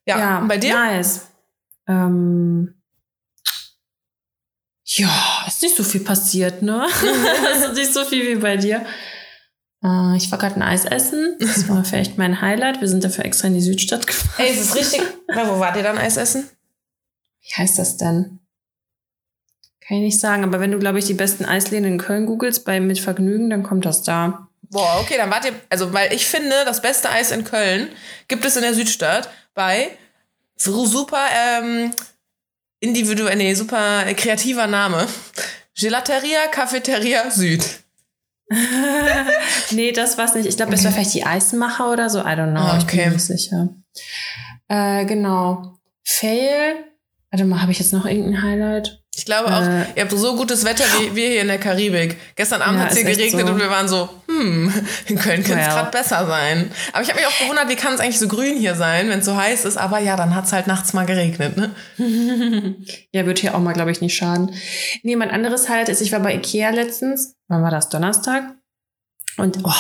Speaker 2: Ja, und bei dir?
Speaker 1: Nice. Ähm, ja, ist nicht so viel passiert, ne? ist nicht so viel wie bei dir. Äh, ich war gerade ein Eis essen. Das war vielleicht mein Highlight. Wir sind dafür extra in die Südstadt gefahren.
Speaker 2: Ey, ist es richtig? Na, wo wart ihr dann Eis essen?
Speaker 1: Wie heißt das denn? Kann ich nicht sagen, aber wenn du, glaube ich, die besten Eisläden in Köln googelst bei Mit Vergnügen, dann kommt das da.
Speaker 2: Boah, okay, dann wart ihr, also, weil ich finde, das beste Eis in Köln gibt es in der Südstadt bei super, ähm, individuell, nee, super kreativer Name. Gelateria Cafeteria Süd.
Speaker 1: nee, das war's nicht. Ich glaube, es war vielleicht die Eisenmacher oder so. I don't know.
Speaker 2: Ah,
Speaker 1: Ich bin
Speaker 2: okay.
Speaker 1: mir nicht sicher. Äh, genau. Fail. Warte mal, habe ich jetzt noch irgendein Highlight?
Speaker 2: Ich glaube auch,
Speaker 1: Äh.
Speaker 2: ihr habt so gutes Wetter wie wir hier in der Karibik. Gestern Abend
Speaker 1: Ja,
Speaker 2: hat es hier geregnet
Speaker 1: so.
Speaker 2: und wir waren so, hm, in Köln könnte es
Speaker 1: Well.
Speaker 2: gerade besser sein. Aber ich habe mich auch gewundert, wie kann es eigentlich so grün hier sein, wenn es so heiß ist. Aber ja, dann hat es halt nachts mal geregnet. Ne?
Speaker 1: ja, wird hier auch mal, glaube ich, nicht schaden. Nee, mein anderes Highlight ist, ich war bei Ikea letztens. Wann war das? Donnerstag? Und, oh,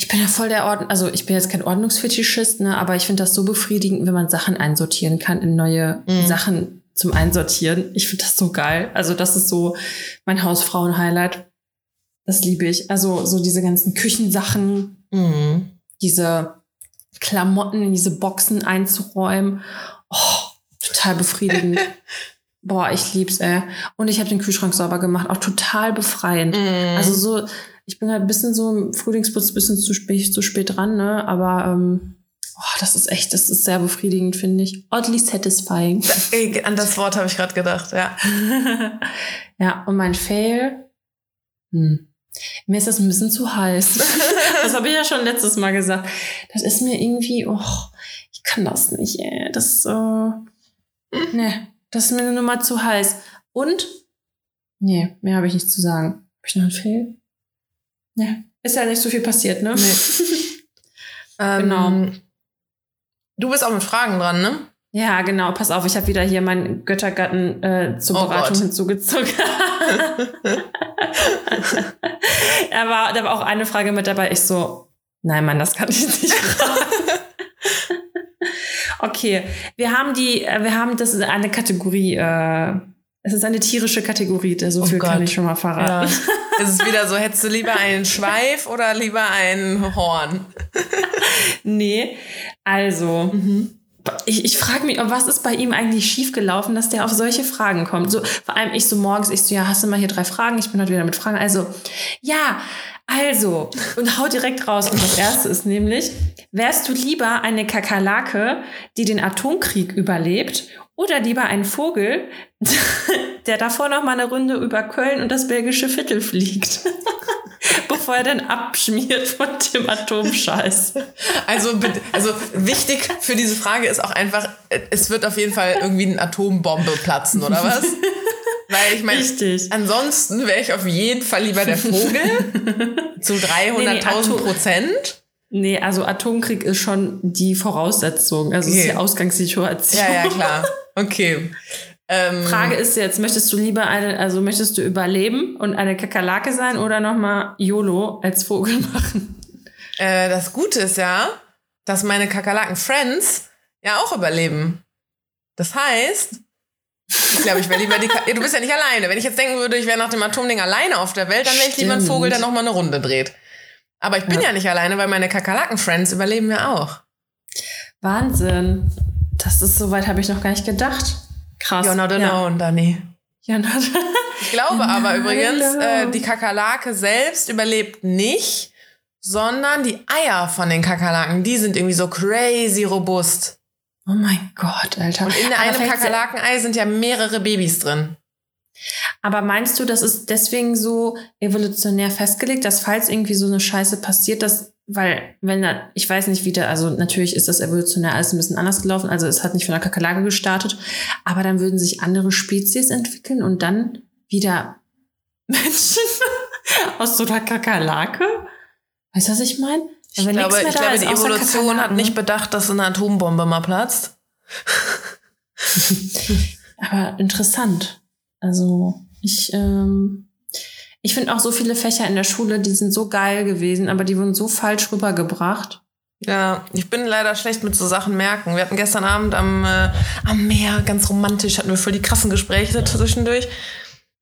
Speaker 1: ich bin ja voll der Ordnung, also ich bin jetzt kein Ordnungsfetischist, ne, aber ich finde das so befriedigend, wenn man Sachen einsortieren kann in neue
Speaker 2: Mhm.
Speaker 1: Sachen zum Einsortieren. Ich finde das so geil. Also das ist so mein Hausfrauen-Highlight. Das liebe ich. Also so diese ganzen Küchensachen,
Speaker 2: Mhm.
Speaker 1: diese Klamotten in diese Boxen einzuräumen. Oh, total befriedigend. Boah, ich lieb's, ey. Und ich habe den Kühlschrank sauber gemacht, auch total befreiend.
Speaker 2: Mhm.
Speaker 1: Also so, ich bin halt ein bisschen so im Frühlingsputz, ein bisschen zu spät, zu spät dran, ne? Aber ähm, oh, das ist echt, das ist sehr befriedigend, finde ich. Oddly satisfying.
Speaker 2: An das Wort habe ich gerade gedacht, ja.
Speaker 1: ja, und mein Fail. Hm. Mir ist das ein bisschen zu heiß. das habe ich ja schon letztes Mal gesagt. Das ist mir irgendwie, oh, ich kann das nicht, ey. Das, äh, ne, das ist mir nur mal zu heiß. Und, nee, mehr habe ich nicht zu sagen. Habe ich noch einen Fail? Ne, ist ja nicht so viel passiert, ne?
Speaker 2: Ähm,
Speaker 1: Genau.
Speaker 2: Du bist auch mit Fragen dran, ne?
Speaker 1: Ja, genau. Pass auf, ich habe wieder hier meinen Göttergatten äh, zur
Speaker 2: Oh
Speaker 1: Beratung
Speaker 2: Gott.
Speaker 1: hinzugezogen. er war, da war auch eine Frage mit dabei. Ich so, nein, Mann, das kann ich nicht fragen. okay, wir haben die, äh, wir haben, das ist eine Kategorie, äh, es ist eine tierische Kategorie, da so
Speaker 2: Oh
Speaker 1: viel kann
Speaker 2: Gott.
Speaker 1: ich schon mal
Speaker 2: Ja.
Speaker 1: verraten.
Speaker 2: Es ist wieder so, hättest du lieber einen Schweif oder lieber ein Horn?
Speaker 1: Nee, also. Ich, ich frage mich, was ist bei ihm eigentlich schiefgelaufen, dass der auf solche Fragen kommt? So, vor allem ich so morgens, ich so, ja, hast du mal hier drei Fragen? Ich bin heute wieder mit Fragen. Also, ja, also, und hau direkt raus. Und das erste ist nämlich, wärst du lieber eine Kakerlake, die den Atomkrieg überlebt, oder lieber ein Vogel, der davor noch mal eine Runde über Köln und das belgische Viertel fliegt? Bevor er dann abschmiert von dem Atomscheiß.
Speaker 2: Also, also wichtig für diese Frage ist auch einfach, es wird auf jeden Fall irgendwie eine Atombombe platzen, oder was? Weil ich meine,
Speaker 1: Richtig.
Speaker 2: ansonsten wäre ich auf jeden Fall lieber der Vogel zu 300.000
Speaker 1: Atom-
Speaker 2: Prozent.
Speaker 1: Nee, also Atomkrieg ist schon die Voraussetzung. Also es ist
Speaker 2: Okay.
Speaker 1: die Ausgangssituation.
Speaker 2: Ja, ja, klar. Okay. Ähm,
Speaker 1: Frage ist jetzt, möchtest du lieber eine, also möchtest du überleben und eine Kakerlake sein oder nochmal YOLO als Vogel machen?
Speaker 2: Äh, das Gute ist ja, dass meine Kakerlaken-Friends ja auch überleben. Das heißt, ich glaube, ich wäre lieber die. Ka du bist ja nicht alleine. Wenn ich jetzt denken würde, ich wäre nach dem Atomding alleine auf der Welt, dann wäre ich lieber ein. Vogel, der nochmal eine Runde dreht. Aber ich bin ja,
Speaker 1: Ja.
Speaker 2: nicht alleine, weil meine Kakerlaken-Friends überleben ja auch.
Speaker 1: Wahnsinn. Das ist soweit habe ich noch gar nicht gedacht. Krass.
Speaker 2: You're not
Speaker 1: Ja.
Speaker 2: alone, Dani.
Speaker 1: You're not
Speaker 2: Ich glaube aber übrigens, äh, die Kakerlake selbst überlebt nicht, sondern die Eier von den Kakerlaken, die sind irgendwie so crazy robust.
Speaker 1: Oh mein Gott, Alter.
Speaker 2: Und in einem Kakerlakenei sind ja mehrere Babys drin.
Speaker 1: Aber meinst du, das ist deswegen so evolutionär festgelegt, dass falls irgendwie so eine Scheiße passiert, dass, weil, wenn da, ich weiß nicht, wie da, also natürlich ist das evolutionär alles ein bisschen anders gelaufen, also es hat nicht von der Kakerlake gestartet, aber dann würden sich andere Spezies entwickeln und dann wieder Menschen aus so einer Kakerlake? Weißt du, was ich meine?
Speaker 2: Ich glaube, ich glaube die Evolution hat nicht bedacht, dass eine Atombombe mal platzt.
Speaker 1: Aber interessant. Also ich, ähm, ich finde auch so viele Fächer in der Schule, die sind so geil gewesen, aber die wurden so falsch rübergebracht.
Speaker 2: Ja, ich bin leider schlecht mit so Sachen merken. Wir hatten gestern Abend am, äh, am Meer, ganz romantisch, hatten wir voll die krassen Gespräche zwischendurch.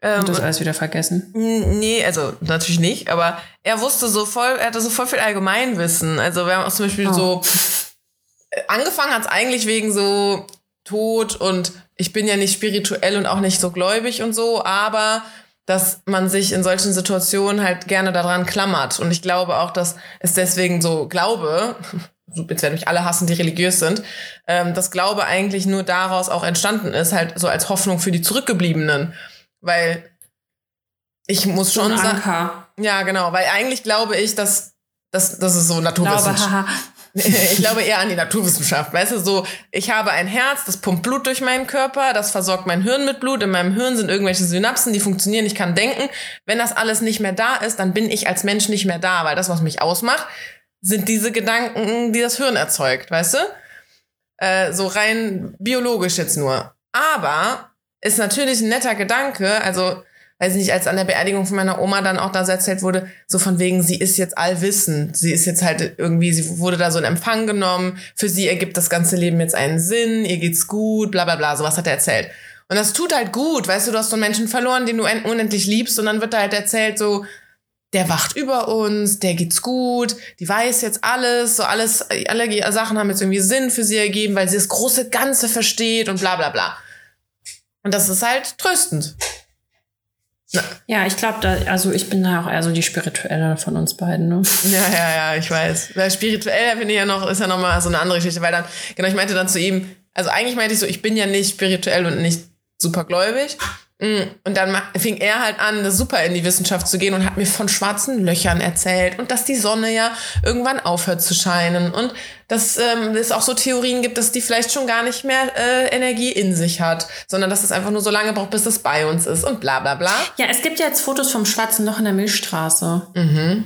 Speaker 2: Ähm,
Speaker 1: Und das alles wieder vergessen.
Speaker 2: Nee, also natürlich nicht, aber er wusste so voll, er hatte so voll viel Allgemeinwissen. Also wir haben auch zum Beispiel
Speaker 1: Oh.
Speaker 2: so, äh, angefangen hat es eigentlich wegen so Tod und ich bin ja nicht spirituell und auch nicht so gläubig und so, aber dass man sich in solchen Situationen halt gerne daran klammert. Und ich glaube auch, dass es deswegen so Glaube, so jetzt werden mich alle hassen, die religiös sind, ähm, dass Glaube eigentlich nur daraus auch entstanden ist, halt so als Hoffnung für die Zurückgebliebenen. Weil ich muss schon sagen, ja, genau, weil eigentlich glaube ich, dass das, das ist so
Speaker 1: Glaube,
Speaker 2: Naturwissenschaft. ich glaube eher an die Naturwissenschaft. Weißt du, so, ich habe ein Herz, das pumpt Blut durch meinen Körper, das versorgt mein Hirn mit Blut. In meinem Hirn sind irgendwelche Synapsen, die funktionieren, ich kann denken. Wenn das alles nicht mehr da ist, dann bin ich als Mensch nicht mehr da, weil das, was mich ausmacht, sind diese Gedanken, die das Hirn erzeugt, weißt du? Äh, so rein biologisch jetzt nur. Aber ist natürlich ein netter Gedanke, also weiß nicht, als an der Beerdigung von meiner Oma dann auch da so erzählt wurde, so von wegen, sie ist jetzt allwissend. Sie ist jetzt halt irgendwie, sie wurde da so in Empfang genommen. Für sie ergibt das ganze Leben jetzt einen Sinn, ihr geht's gut, bla bla bla, sowas hat er erzählt. Und das tut halt gut, weißt du, du hast so einen Menschen verloren, den du un- unendlich liebst und dann wird da halt erzählt so, der wacht über uns, der geht's gut, die weiß jetzt alles, so alles, alle Sachen haben jetzt irgendwie Sinn für sie ergeben, weil sie das große Ganze versteht und bla bla bla. Und das ist halt tröstend.
Speaker 1: Ja, ich glaube, da, also ich bin da auch eher so die spirituelle von uns beiden. Ne?
Speaker 2: Ja, ja, ja, ich weiß. Weil spirituell finde ich ja noch, ist ja noch mal so eine andere Geschichte, weil dann, genau, ich meinte dann zu ihm, also eigentlich meinte ich so, ich bin ja nicht spirituell und nicht supergläubig. Mm, Und dann fing er halt an, super in die Wissenschaft zu gehen und hat mir von schwarzen Löchern erzählt und dass die Sonne ja irgendwann aufhört zu scheinen und dass ähm, es auch so Theorien gibt, dass die vielleicht schon gar nicht mehr äh, Energie in sich hat, sondern dass es einfach nur so lange braucht, bis es bei uns ist und bla bla bla.
Speaker 1: Ja, es gibt ja jetzt Fotos vom schwarzen Loch in der Milchstraße. Mhm.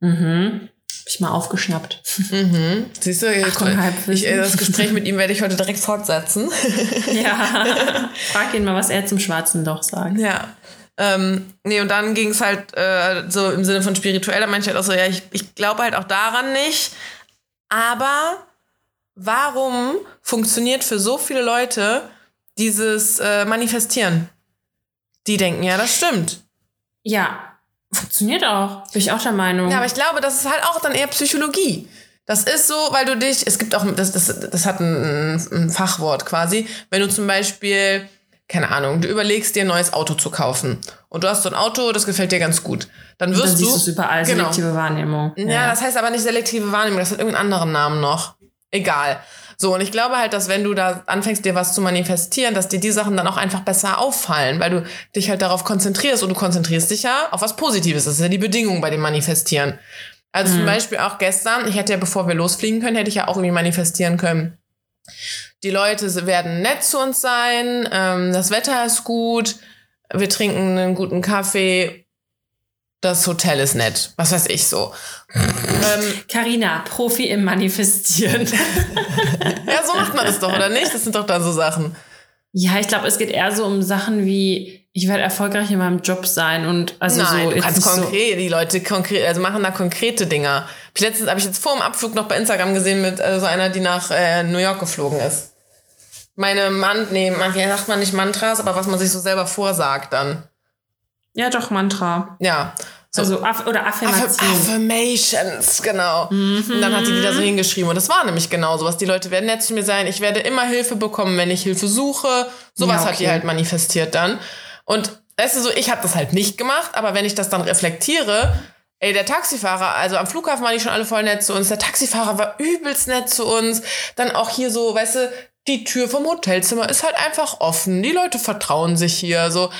Speaker 1: Mhm. Ich mal aufgeschnappt.
Speaker 2: Mhm. Siehst du,
Speaker 1: Achtung, Halbwissen.
Speaker 2: ich, äh, das Gespräch mit ihm werde ich heute direkt fortsetzen.
Speaker 1: ja. Frag ihn mal, was er zum schwarzen Loch sagt.
Speaker 2: Ja. Ähm, nee, und dann ging es halt äh, so im Sinne von spirituell, da meinte ich halt auch so, ja, ich, ich glaube halt auch daran nicht. Aber warum funktioniert für so viele Leute dieses äh, Manifestieren? Die denken, ja, das stimmt.
Speaker 1: Ja, funktioniert auch. Bin ich auch der Meinung.
Speaker 2: Ja, aber ich glaube, das ist halt auch dann eher Psychologie. Das ist so, weil du dich, es gibt auch, das, das, das hat ein, ein Fachwort quasi, wenn du zum Beispiel, keine Ahnung, du überlegst dir ein neues Auto zu kaufen und du hast so ein Auto, das gefällt dir ganz gut. Dann wirst
Speaker 1: dann siehst
Speaker 2: du.
Speaker 1: es überall,
Speaker 2: Genau.
Speaker 1: selektive Wahrnehmung.
Speaker 2: Ja, das heißt aber nicht selektive Wahrnehmung, das hat irgendeinen anderen Namen noch. Egal. So, und ich glaube halt, dass wenn du da anfängst, dir was zu manifestieren, dass dir die Sachen dann auch einfach besser auffallen, weil du dich halt darauf konzentrierst und du konzentrierst dich ja auf was Positives. Das ist ja die Bedingung bei dem Manifestieren. Also zum Beispiel auch gestern, ich hätte ja, bevor wir losfliegen können, hätte ich ja auch irgendwie manifestieren können. Die Leute werden nett zu uns sein, ähm, das Wetter ist gut, wir trinken einen guten Kaffee, das Hotel ist nett, was weiß ich so. ähm,
Speaker 1: Carina, Profi im Manifestieren.
Speaker 2: ja, so macht man das doch, oder nicht? Das sind doch dann so Sachen.
Speaker 1: ja, ich glaube, es geht eher so um Sachen wie, ich werde erfolgreich in meinem Job sein und also
Speaker 2: Nein,
Speaker 1: so
Speaker 2: du kannst
Speaker 1: nicht so,
Speaker 2: konkret, die Leute konkret, also machen da konkrete Dinger. Letztens habe ich jetzt vor dem Abflug noch bei Instagram gesehen mit äh, so einer, die nach äh, New York geflogen ist. Meine Mann, nee, man- wie sagt man nicht Mantras, aber was man sich so selber vorsagt dann.
Speaker 1: Ja, doch, Mantra.
Speaker 2: Ja. So.
Speaker 1: Also, Aff oder
Speaker 2: Aff
Speaker 1: Affirmation.
Speaker 2: Affirmations, genau. Und dann hat die die da so hingeschrieben. Und das war nämlich genau sowas. Die Leute werden nett zu mir sein. Ich werde immer Hilfe bekommen, wenn ich Hilfe suche. Sowas
Speaker 1: Ja,
Speaker 2: hat die
Speaker 1: okay.
Speaker 2: halt manifestiert dann. Und weißt du so, ich habe das halt nicht gemacht, aber wenn ich das dann reflektiere, ey, der Taxifahrer, also am Flughafen waren die schon alle voll nett zu uns. Der Taxifahrer war übelst nett zu uns. Dann auch hier so, weißt du, die Tür vom Hotelzimmer ist halt einfach offen. Die Leute vertrauen sich hier. So,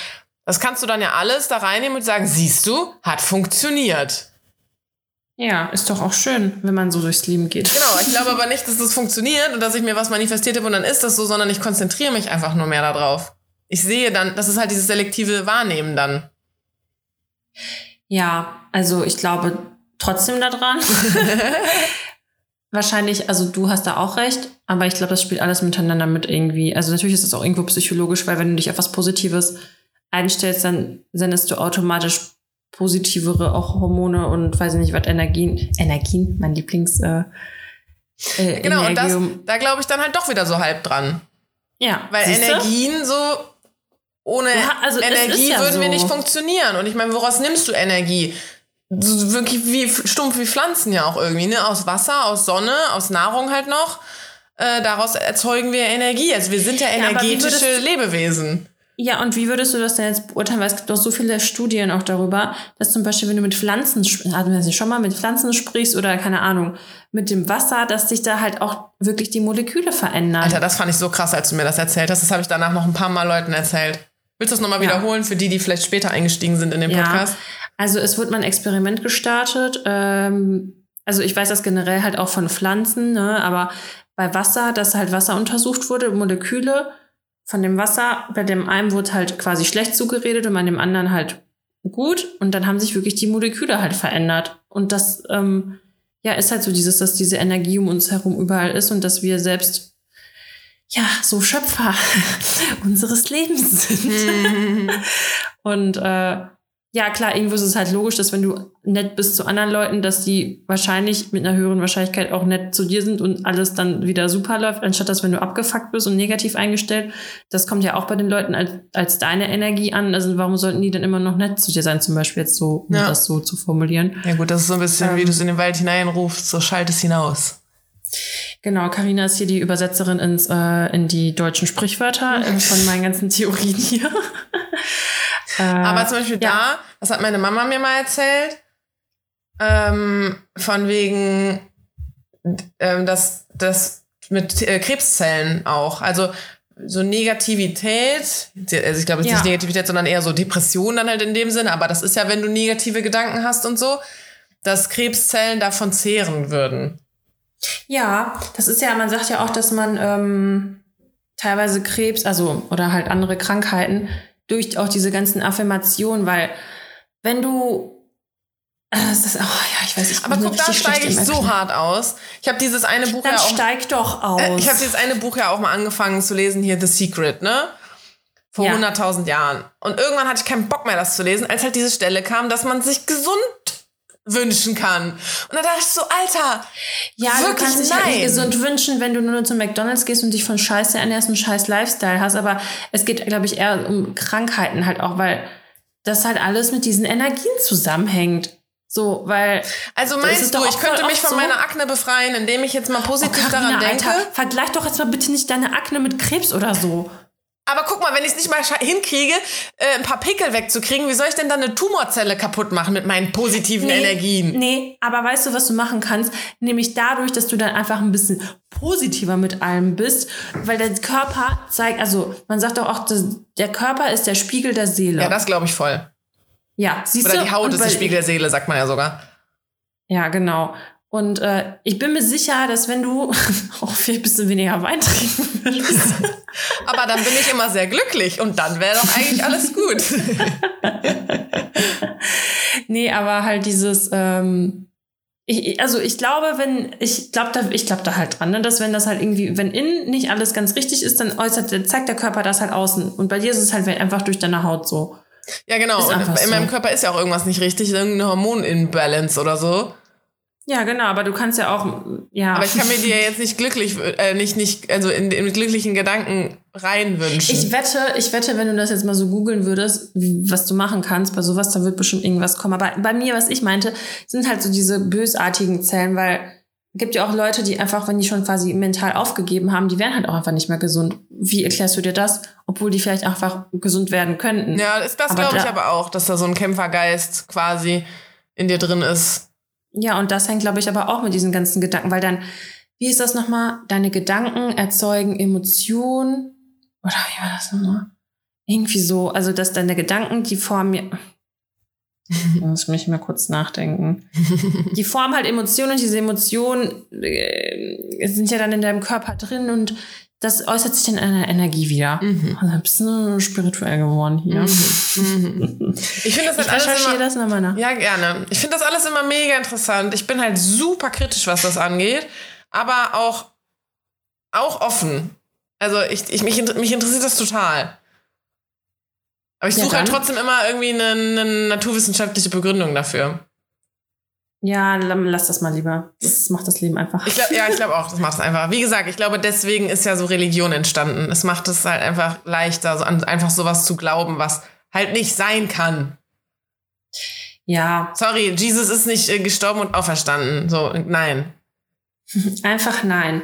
Speaker 2: das kannst du dann ja alles da reinnehmen und sagen, siehst du, hat funktioniert.
Speaker 1: Ja, ist doch auch schön, wenn man so durchs Leben geht.
Speaker 2: Genau, ich glaube aber nicht, dass das funktioniert und dass ich mir was manifestiert habe und dann ist das so, sondern ich konzentriere mich einfach nur mehr darauf. Ich sehe dann, das ist halt dieses selektive Wahrnehmen dann.
Speaker 1: Ja, also ich glaube, trotzdem da dran. Wahrscheinlich, also du hast da auch recht, aber ich glaube, das spielt alles miteinander mit irgendwie. Also natürlich ist das auch irgendwo psychologisch, weil wenn du dich auf was Positives einstellst, dann sendest du automatisch positivere auch Hormone und weiß ich nicht was, Energien. Energien, mein Lieblings. Äh,
Speaker 2: äh, genau, Energium. und das, da glaube ich dann halt doch wieder so halb dran.
Speaker 1: Ja.
Speaker 2: Weil Siehste? Energien so ohne ja, also Energie ja würden so. wir nicht funktionieren. Und ich meine, woraus nimmst du Energie? So wirklich wie stumpf wie Pflanzen ja auch irgendwie, ne? Aus Wasser, aus Sonne, aus Nahrung halt noch. Äh, daraus erzeugen wir Energie. Also wir sind ja energetische ja, Lebewesen.
Speaker 1: Ja, und wie würdest du das denn jetzt beurteilen? Weil es gibt doch so viele Studien auch darüber, dass zum Beispiel, wenn du mit Pflanzen, also wenn du schon mal mit Pflanzen sprichst oder keine Ahnung, mit dem Wasser, dass sich da halt auch wirklich die Moleküle verändern.
Speaker 2: Alter, das fand ich so krass, als du mir das erzählt hast. Das habe ich danach noch ein paar Mal Leuten erzählt. Willst du das nochmal ja. wiederholen für die, die vielleicht später eingestiegen sind in den Podcast? Ja.
Speaker 1: Also es wird mal ein Experiment gestartet. Ähm, also ich weiß das generell halt auch von Pflanzen, ne? aber bei Wasser, dass halt Wasser untersucht wurde, Moleküle von dem Wasser, bei dem einen wurde halt quasi schlecht zugeredet und bei dem anderen halt gut. Und dann haben sich wirklich die Moleküle halt verändert. Und das, ähm, ja, ist halt so dieses, dass diese Energie um uns herum überall ist und dass wir selbst, ja, so Schöpfer unseres Lebens sind. und äh, ja, klar, irgendwo ist es halt logisch, dass wenn du nett bist zu anderen Leuten, dass die wahrscheinlich mit einer höheren Wahrscheinlichkeit auch nett zu dir sind und alles dann wieder super läuft, anstatt dass wenn du abgefuckt bist und negativ eingestellt. Das kommt ja auch bei den Leuten als, als deine Energie an. Also warum sollten die dann immer noch nett zu dir sein, zum Beispiel jetzt so, um ja. das so zu formulieren.
Speaker 2: Ja gut, das ist so ein bisschen, ähm, wie du es in den Wald hineinrufst, so schalt es hinaus.
Speaker 1: Genau, Karina ist hier die Übersetzerin ins, äh, in die deutschen Sprichwörter äh, von meinen ganzen Theorien hier.
Speaker 2: Äh, Aber zum Beispiel ja. da, das hat meine Mama mir mal erzählt, ähm, von wegen, ähm, dass das mit äh, Krebszellen auch, also so Negativität, also ich glaube jetzt ja. nicht Negativität, sondern eher so Depression dann halt in dem Sinne, aber das ist ja, wenn du negative Gedanken hast und so, dass Krebszellen davon zehren würden.
Speaker 1: Ja, das ist ja, man sagt ja auch, dass man ähm, teilweise Krebs, also oder halt andere Krankheiten durch auch diese ganzen Affirmationen, weil wenn du das ist, oh ja, ich weiß nicht.
Speaker 2: Aber guck, da steige ich so hart aus. Ich habe dieses eine Buch
Speaker 1: Dann
Speaker 2: ja auch.
Speaker 1: steig doch aus.
Speaker 2: Äh, ich habe dieses eine Buch ja auch mal angefangen zu lesen, hier The Secret, ne? Vor ja. 100.000 Jahren. Und irgendwann hatte ich keinen Bock mehr, das zu lesen, als halt diese Stelle kam, dass man sich gesund wünschen kann. Und dann dachte ich so, Alter,
Speaker 1: ja, wirklich, du kannst dich halt nicht gesund wünschen, wenn du nur zu McDonalds gehst und dich von Scheiße ernährst und scheiß Lifestyle hast. Aber es geht, glaube ich, eher um Krankheiten halt auch, weil das halt alles mit diesen Energien zusammenhängt. So, weil.
Speaker 2: Also meinst du, ich könnte mich von so? meiner Akne befreien, indem ich jetzt mal positiv oh, Carina, daran denke? Alter,
Speaker 1: vergleich doch jetzt mal bitte nicht deine Akne mit Krebs oder so.
Speaker 2: Aber guck mal, wenn ich es nicht mal hinkriege, äh, ein paar Pickel wegzukriegen, wie soll ich denn dann eine Tumorzelle kaputt machen mit meinen positiven
Speaker 1: nee,
Speaker 2: Energien?
Speaker 1: Nee, aber weißt du, was du machen kannst? Nämlich dadurch, dass du dann einfach ein bisschen positiver mit allem bist, weil der Körper zeigt, also man sagt doch auch, der Körper ist der Spiegel der Seele.
Speaker 2: Ja, das glaube ich voll.
Speaker 1: Ja, siehst
Speaker 2: Oder du? die Haut ist der Spiegel der Seele, sagt man ja sogar.
Speaker 1: Ja, genau. Und äh, ich bin mir sicher, dass wenn du auch viel ein bisschen weniger Wein trinken würdest.
Speaker 2: Aber dann bin ich immer sehr glücklich und dann wäre doch eigentlich alles gut.
Speaker 1: nee, aber halt dieses, ähm, ich, also ich glaube, wenn, ich glaube da, ich glaube da halt dran, ne, dass wenn das halt irgendwie, wenn innen nicht alles ganz richtig ist, dann äußert, zeigt der Körper das halt außen. Und bei dir ist es halt einfach durch deine Haut so.
Speaker 2: Ja, genau. In so. meinem Körper ist ja auch irgendwas nicht richtig, irgendeine Hormonimbalance oder so.
Speaker 1: Ja, genau, aber du kannst ja auch, ja.
Speaker 2: Aber ich kann mir dir jetzt nicht glücklich, äh, nicht, nicht, also in, in glücklichen Gedanken reinwünschen.
Speaker 1: Ich wette, ich wette, wenn du das jetzt mal so googeln würdest, was du machen kannst bei sowas, da wird bestimmt irgendwas kommen. Aber bei mir, was ich meinte, sind halt so diese bösartigen Zellen, weil gibt ja auch Leute, die einfach, wenn die schon quasi mental aufgegeben haben, die werden halt auch einfach nicht mehr gesund. Wie erklärst du dir das? Obwohl die vielleicht einfach gesund werden könnten.
Speaker 2: Ja, ist das glaube ich aber auch, dass da so ein Kämpfergeist quasi in dir drin ist
Speaker 1: ja, und das hängt, glaube ich, aber auch mit diesen ganzen Gedanken, weil dann, wie ist das nochmal? Deine Gedanken erzeugen Emotionen. Oder wie war das nochmal? Irgendwie so, also dass deine Gedanken, die formen mir. Muss mich mal kurz nachdenken. Die formen halt Emotionen und diese Emotionen äh, sind ja dann in deinem Körper drin und das äußert sich in einer Energie wieder.
Speaker 2: Mhm.
Speaker 1: Also ein bisschen spirituell geworden hier.
Speaker 2: Mhm. Ich finde das
Speaker 1: Ich
Speaker 2: halt alles immer,
Speaker 1: das nochmal nach.
Speaker 2: Ja, gerne. Ich finde das alles immer mega interessant. Ich bin halt super kritisch, was das angeht, aber auch, auch offen. Also ich, ich, mich, mich interessiert das total. Aber ich
Speaker 1: Ja,
Speaker 2: suche halt
Speaker 1: dann.
Speaker 2: trotzdem immer irgendwie eine, eine naturwissenschaftliche Begründung dafür.
Speaker 1: Ja, lass das mal lieber. Das macht das Leben einfach.
Speaker 2: Ich glaub, ja, ich glaube auch, das macht es einfach. Wie gesagt, ich glaube, deswegen ist ja so Religion entstanden. Es macht es halt einfach leichter, so an einfach sowas zu glauben, was halt nicht sein kann.
Speaker 1: ja,
Speaker 2: Sorry, Jesus ist nicht äh, gestorben und auferstanden. So, nein.
Speaker 1: einfach nein.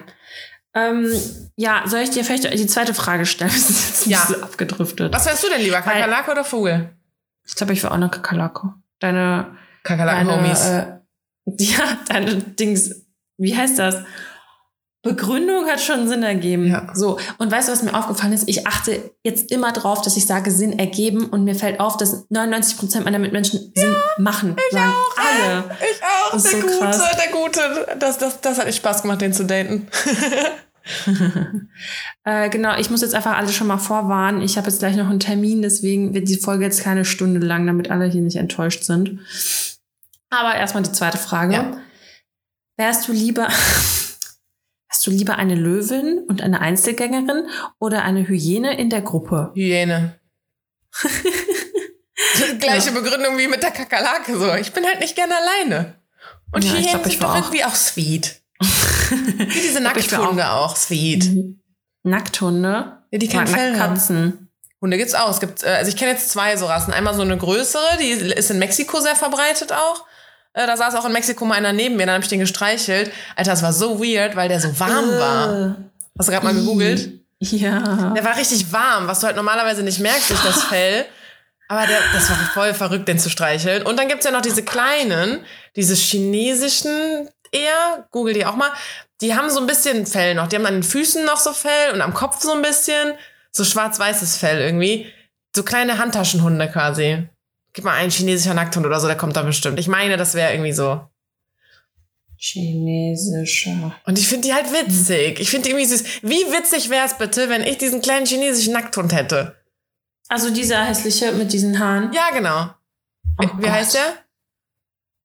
Speaker 1: Ähm, ja, soll ich dir vielleicht die zweite Frage stellen? Wir sind jetzt ein
Speaker 2: Ja.
Speaker 1: bisschen abgedriftet.
Speaker 2: Was wärst du denn lieber, Kakerlake oder Vogel?
Speaker 1: Ich glaube, ich war auch eine Kakerlake. Deine, deine,
Speaker 2: Kakerlaken-Homies.
Speaker 1: äh, ja, deine Dings, wie heißt das? Begründung hat schon Sinn ergeben.
Speaker 2: Ja.
Speaker 1: So, und weißt du, was mir aufgefallen ist? Ich achte jetzt immer drauf, dass ich sage Sinn ergeben und mir fällt auf, dass 99 Prozent meiner Mitmenschen Sinn machen. sagen alle.
Speaker 2: ich auch,
Speaker 1: Das
Speaker 2: der
Speaker 1: so
Speaker 2: Gute,
Speaker 1: krass.
Speaker 2: der Gute. Das, das, das hat echt Spaß gemacht, den zu daten.
Speaker 1: Äh, genau, ich muss jetzt einfach alle schon mal vorwarnen. Ich habe jetzt gleich noch einen Termin, deswegen wird die Folge jetzt keine Stunde lang, damit alle hier nicht enttäuscht sind. Aber erstmal die zweite Frage.
Speaker 2: Ja.
Speaker 1: Wärst du lieber, wärst du lieber eine Löwin und eine Einzelgängerin oder eine Hyäne in der Gruppe?
Speaker 2: Hyäne. Gleiche Begründung wie mit der Kakerlake. So. Ich bin halt nicht gerne alleine. Und
Speaker 1: Ja, ich
Speaker 2: Hyänen
Speaker 1: glaub, ich
Speaker 2: sind doch
Speaker 1: auch.
Speaker 2: irgendwie auch sweet. Wie diese Nackthunde auch. sweet.
Speaker 1: Nackthunde?
Speaker 2: Ja, die haben.
Speaker 1: Nacktkatzen.
Speaker 2: Hunde gibt's auch. Es gibt, äh, also ich kenne jetzt zwei so Rassen. Einmal so eine größere, die ist in Mexiko sehr verbreitet auch. Äh, Da saß auch in Mexiko mal einer neben mir, dann habe ich den gestreichelt. Alter, das war so weird, weil der so warm war.
Speaker 1: Äh,
Speaker 2: Hast du gerade mal gegoogelt?
Speaker 1: Ja.
Speaker 2: Der war richtig warm, was du halt normalerweise nicht merkst durch das Fell. Aber der, das war voll verrückt, den zu streicheln. Und dann gibt's ja noch diese kleinen, diese chinesischen eher, google die auch mal. Die haben so ein bisschen Fell noch. Die haben an den Füßen noch so Fell und am Kopf so ein bisschen. So schwarz-weißes Fell irgendwie. So kleine Handtaschenhunde quasi. Gib mal einen chinesischer Nackthund oder so, der kommt da bestimmt. Ich meine, das wäre irgendwie so.
Speaker 1: Chinesischer.
Speaker 2: Und ich finde die halt witzig. Ich finde die irgendwie süß. Wie witzig wäre es bitte, wenn ich diesen kleinen chinesischen Nackthund hätte?
Speaker 1: Also dieser hässliche mit diesen Haaren.
Speaker 2: Ja, genau. Wie,
Speaker 1: Oh
Speaker 2: wie
Speaker 1: Gott.
Speaker 2: heißt der?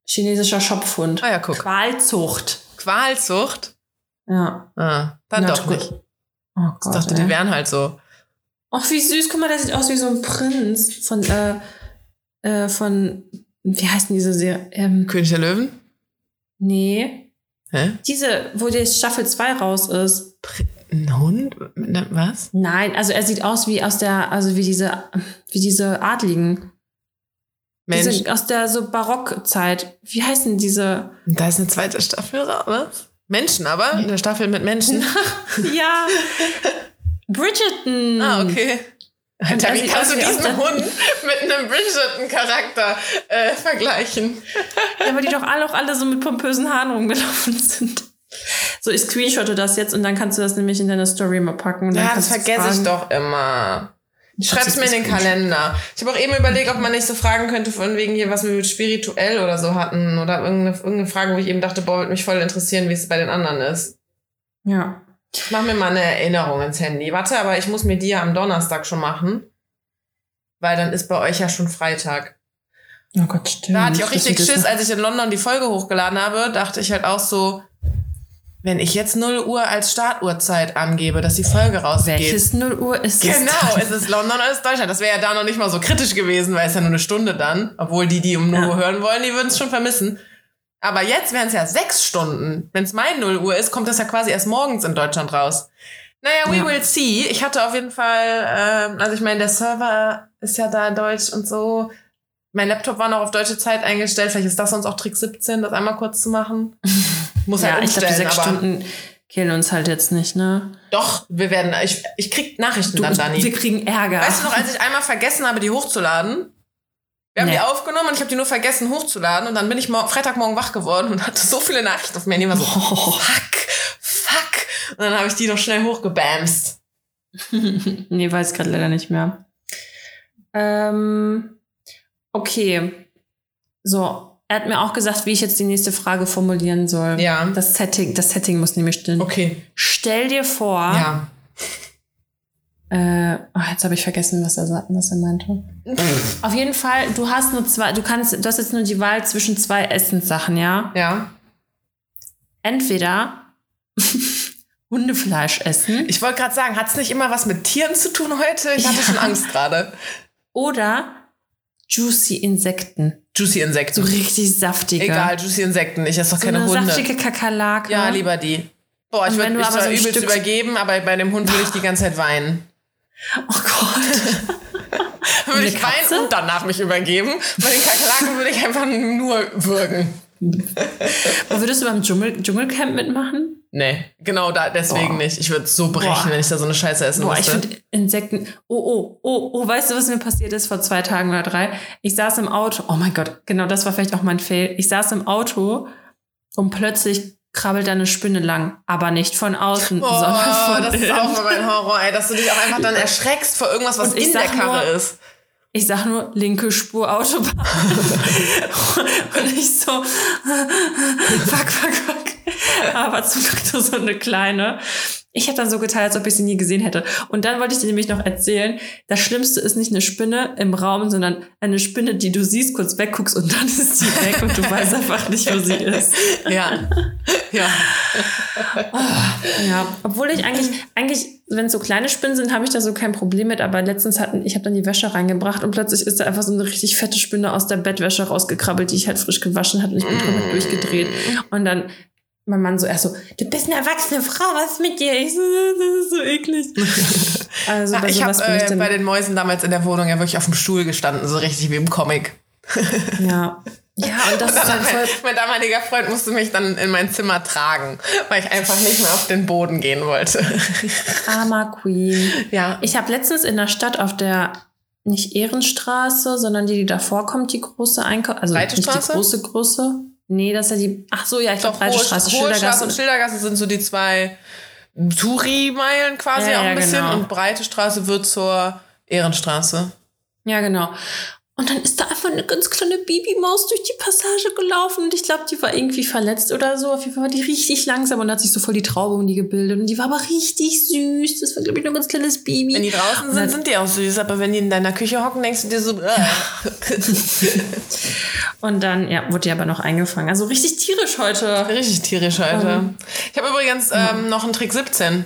Speaker 1: Chinesischer Schopfhund.
Speaker 2: Ah ja, guck.
Speaker 1: Qualzucht.
Speaker 2: Qualzucht?
Speaker 1: Ja.
Speaker 2: Ah, dann
Speaker 1: Na,
Speaker 2: doch
Speaker 1: gut.
Speaker 2: nicht.
Speaker 1: Oh
Speaker 2: Ich
Speaker 1: Gott.
Speaker 2: dachte,
Speaker 1: ey.
Speaker 2: die wären halt so.
Speaker 1: Ach, wie süß. Guck mal, der sieht aus wie so ein Prinz von, äh, äh, von, wie heißt denn diese Serie? Ähm,
Speaker 2: König der Löwen?
Speaker 1: nee.
Speaker 2: Hä?
Speaker 1: Diese, wo die Staffel 2 raus ist.
Speaker 2: Ein Hund? Ne, Was?
Speaker 1: Nein, also er sieht aus wie aus der, also wie diese, wie diese Adligen.
Speaker 2: Mensch,
Speaker 1: Diese, aus der so Barockzeit. Wie heißen diese?
Speaker 2: da ist eine zweite Staffel raus, was? Menschen aber? Eine Staffel mit Menschen?
Speaker 1: ja. Bridgerton.
Speaker 2: ah, okay. Alter,
Speaker 1: er
Speaker 2: wie kannst du diesen Hund mit einem Bridgerton-Charakter äh, vergleichen?
Speaker 1: Ja, weil die doch alle auch alle so mit pompösen Haaren rumgelaufen sind. So, ich screenshotte das jetzt und dann kannst du das nämlich in deine Story mal packen.
Speaker 2: Ja, das vergesse ich doch immer. Schreib's mir in den. Kalender. Ich habe auch eben überlegt, ob man nicht so fragen könnte, von wegen hier, was wir mit spirituell oder so hatten. Oder irgendeine, irgendeine Frage, wo ich eben dachte, boah, würde mich voll interessieren, wie es bei den anderen ist.
Speaker 1: Ja.
Speaker 2: Ich mach mir mal eine Erinnerung ins Handy. Warte, aber ich muss mir die ja am Donnerstag schon machen. Weil dann ist bei euch ja schon Freitag.
Speaker 1: Oh Gott, stimmt.
Speaker 2: Da hatte ich auch richtig Schiss, als ich in London die Folge hochgeladen habe, dachte ich halt auch so, wenn ich jetzt 0 Uhr als Startuhrzeit angebe, dass die Folge rausgeht.
Speaker 1: Welches 0 Uhr ist es?
Speaker 2: Genau,
Speaker 1: dann?
Speaker 2: es ist London oder es ist Deutschland. Das wäre ja da noch nicht mal so kritisch gewesen, weil es ja nur eine Stunde dann. Obwohl die, die um 0
Speaker 1: Ja.
Speaker 2: Uhr hören wollen, die würden es schon vermissen. Aber jetzt wären es ja sechs Stunden. Wenn es mein 0 Uhr ist, kommt das ja quasi erst morgens in Deutschland raus. Naja, we
Speaker 1: Ja.
Speaker 2: will see. Ich hatte auf jeden Fall, ähm, also ich meine, der Server ist ja da deutsch und so. Mein Laptop war noch auf deutsche Zeit eingestellt. Vielleicht ist das sonst auch Trick 17, das einmal kurz zu machen. Muss
Speaker 1: Ja,
Speaker 2: halt
Speaker 1: ich glaube, die
Speaker 2: umstellen,
Speaker 1: sechs Stunden killen uns halt jetzt nicht, ne?
Speaker 2: doch, wir werden, ich, ich krieg Nachrichten
Speaker 1: Du,
Speaker 2: dann, Dani.
Speaker 1: wir kriegen Ärger.
Speaker 2: Weißt du noch, als ich einmal vergessen habe, die hochzuladen? Wir haben
Speaker 1: Nee.
Speaker 2: die aufgenommen und ich habe die nur vergessen hochzuladen und dann bin ich mor- Freitagmorgen wach geworden und hatte so viele Nachrichten auf mir. Und ich war so,
Speaker 1: Oh.
Speaker 2: fuck, fuck. Und dann habe ich die noch schnell hochgebamst.
Speaker 1: nee, weiß gerade leider nicht mehr. Ähm, okay. So, er hat mir auch gesagt, wie ich jetzt die nächste Frage formulieren soll.
Speaker 2: Ja.
Speaker 1: Das Setting, das Setting muss nämlich stimmen.
Speaker 2: Okay.
Speaker 1: Stell dir vor,
Speaker 2: Ja.
Speaker 1: Äh, oh, jetzt habe ich vergessen, was er, was er meinte. Auf jeden Fall, du hast nur zwei, du kannst, du hast jetzt nur die Wahl zwischen zwei Essenssachen, ja?
Speaker 2: Ja.
Speaker 1: Entweder Hundefleisch essen
Speaker 2: Ich wollte gerade sagen, hat es nicht immer was mit Tieren zu tun heute? Ich hatte
Speaker 1: Ja.
Speaker 2: schon Angst gerade.
Speaker 1: oder juicy Insekten.
Speaker 2: Juicy
Speaker 1: So
Speaker 2: Insekten.
Speaker 1: richtig saftige.
Speaker 2: Egal, Juicy Insekten. Ich esse doch
Speaker 1: So
Speaker 2: keine
Speaker 1: eine
Speaker 2: Hunde.
Speaker 1: saftige Kakerlake.
Speaker 2: Ja, lieber die. Boah, ich würde mich zwar
Speaker 1: so
Speaker 2: übelst
Speaker 1: Stück-
Speaker 2: übergeben, aber bei dem Hund würde ich die ganze Zeit weinen.
Speaker 1: Oh Gott.
Speaker 2: Würde ich
Speaker 1: Katze?
Speaker 2: weinen und danach mich übergeben. Bei den Kakerlaken würde ich einfach nur würgen.
Speaker 1: Würdest du beim Dschungel Dschungelcamp mitmachen?
Speaker 2: Nee, genau da, deswegen
Speaker 1: Boah.
Speaker 2: nicht. Ich würde so brechen,
Speaker 1: Boah.
Speaker 2: wenn ich da so eine Scheiße essen
Speaker 1: Boah, ich
Speaker 2: müsste.
Speaker 1: finde Insekten. Oh, oh, oh, oh, weißt du, was mir passiert ist vor zwei Tagen oder drei? Ich saß im Auto. Oh mein Gott, genau, das war vielleicht auch mein Fail. Ich saß im Auto und plötzlich krabbelt da eine Spinne lang. Aber nicht von außen,
Speaker 2: Oh,
Speaker 1: sondern von
Speaker 2: das ist auch mal mein Horror, ey, dass du dich auch einfach dann erschreckst vor irgendwas, was
Speaker 1: Und ich
Speaker 2: in der Karre
Speaker 1: nur-
Speaker 2: ist.
Speaker 1: Ich sag nur linke Spur Autobahn. und ich so, fuck, fuck, fuck. Aber zum Glück nur so eine kleine. Ich habe dann so getan, als ob ich sie nie gesehen hätte. Und dann wollte ich dir nämlich noch erzählen, das Schlimmste ist nicht eine Spinne im Raum, sondern eine Spinne, die du siehst, kurz wegguckst und dann ist sie weg und du weißt einfach nicht, wo sie ist.
Speaker 2: Ja. ja.
Speaker 1: Ja, obwohl ich eigentlich, eigentlich, wenn es so kleine Spinnen sind, habe ich da so kein Problem mit. Aber letztens hatten, ich habe dann die Wäsche reingebracht und plötzlich ist da einfach so eine richtig fette Spinne aus der Bettwäsche rausgekrabbelt, die ich halt frisch gewaschen hatte und ich bin komplett durchgedreht. Und dann mein Mann so erst so, du bist eine erwachsene Frau, was ist mit dir? Ich so, das ist so eklig. Also bei
Speaker 2: ich habe äh,
Speaker 1: dann,
Speaker 2: bei den Mäusen damals in der Wohnung ja wirklich auf dem Stuhl gestanden, so richtig wie im Comic.
Speaker 1: ja. Ja, und das ist halt voll,
Speaker 2: mein damaliger Freund musste mich dann in mein Zimmer tragen, weil ich einfach nicht mehr auf den Boden gehen wollte.
Speaker 1: armer Queen.
Speaker 2: ja.
Speaker 1: Ich habe letztens in der Stadt auf der nicht Ehrenstraße, sondern die, die davor kommt, die große Einkauf, also
Speaker 2: Breite
Speaker 1: nicht die
Speaker 2: Straße?
Speaker 1: große, große. Nee, das ist ja die. Ach so, ja, ich glaube Breite Straße,
Speaker 2: Hohe Straße und
Speaker 1: Schildergasse.
Speaker 2: Schildergasse sind so die zwei Touri-Meilen quasi
Speaker 1: Ja,
Speaker 2: auch ein
Speaker 1: ja,
Speaker 2: bisschen
Speaker 1: genau.
Speaker 2: und Breite Straße wird zur Ehrenstraße.
Speaker 1: Ja, genau. Und dann ist da einfach eine ganz kleine Babymaus durch die Passage gelaufen und ich glaube, die war irgendwie verletzt oder so. Auf jeden Fall war die richtig langsam und hat sich so voll die Traube um die gebildet und die war aber richtig süß. Das war, glaube ich, nur ein ganz kleines Baby.
Speaker 2: Wenn die draußen
Speaker 1: Und
Speaker 2: sind, sind die auch süß, aber wenn die in deiner Küche hocken, denkst du dir so, äh.
Speaker 1: Und dann, ja, wurde die aber noch eingefangen. Also richtig tierisch heute.
Speaker 2: richtig tierisch heute.
Speaker 1: Ähm.
Speaker 2: Ich habe übrigens ähm, noch einen Trick 17.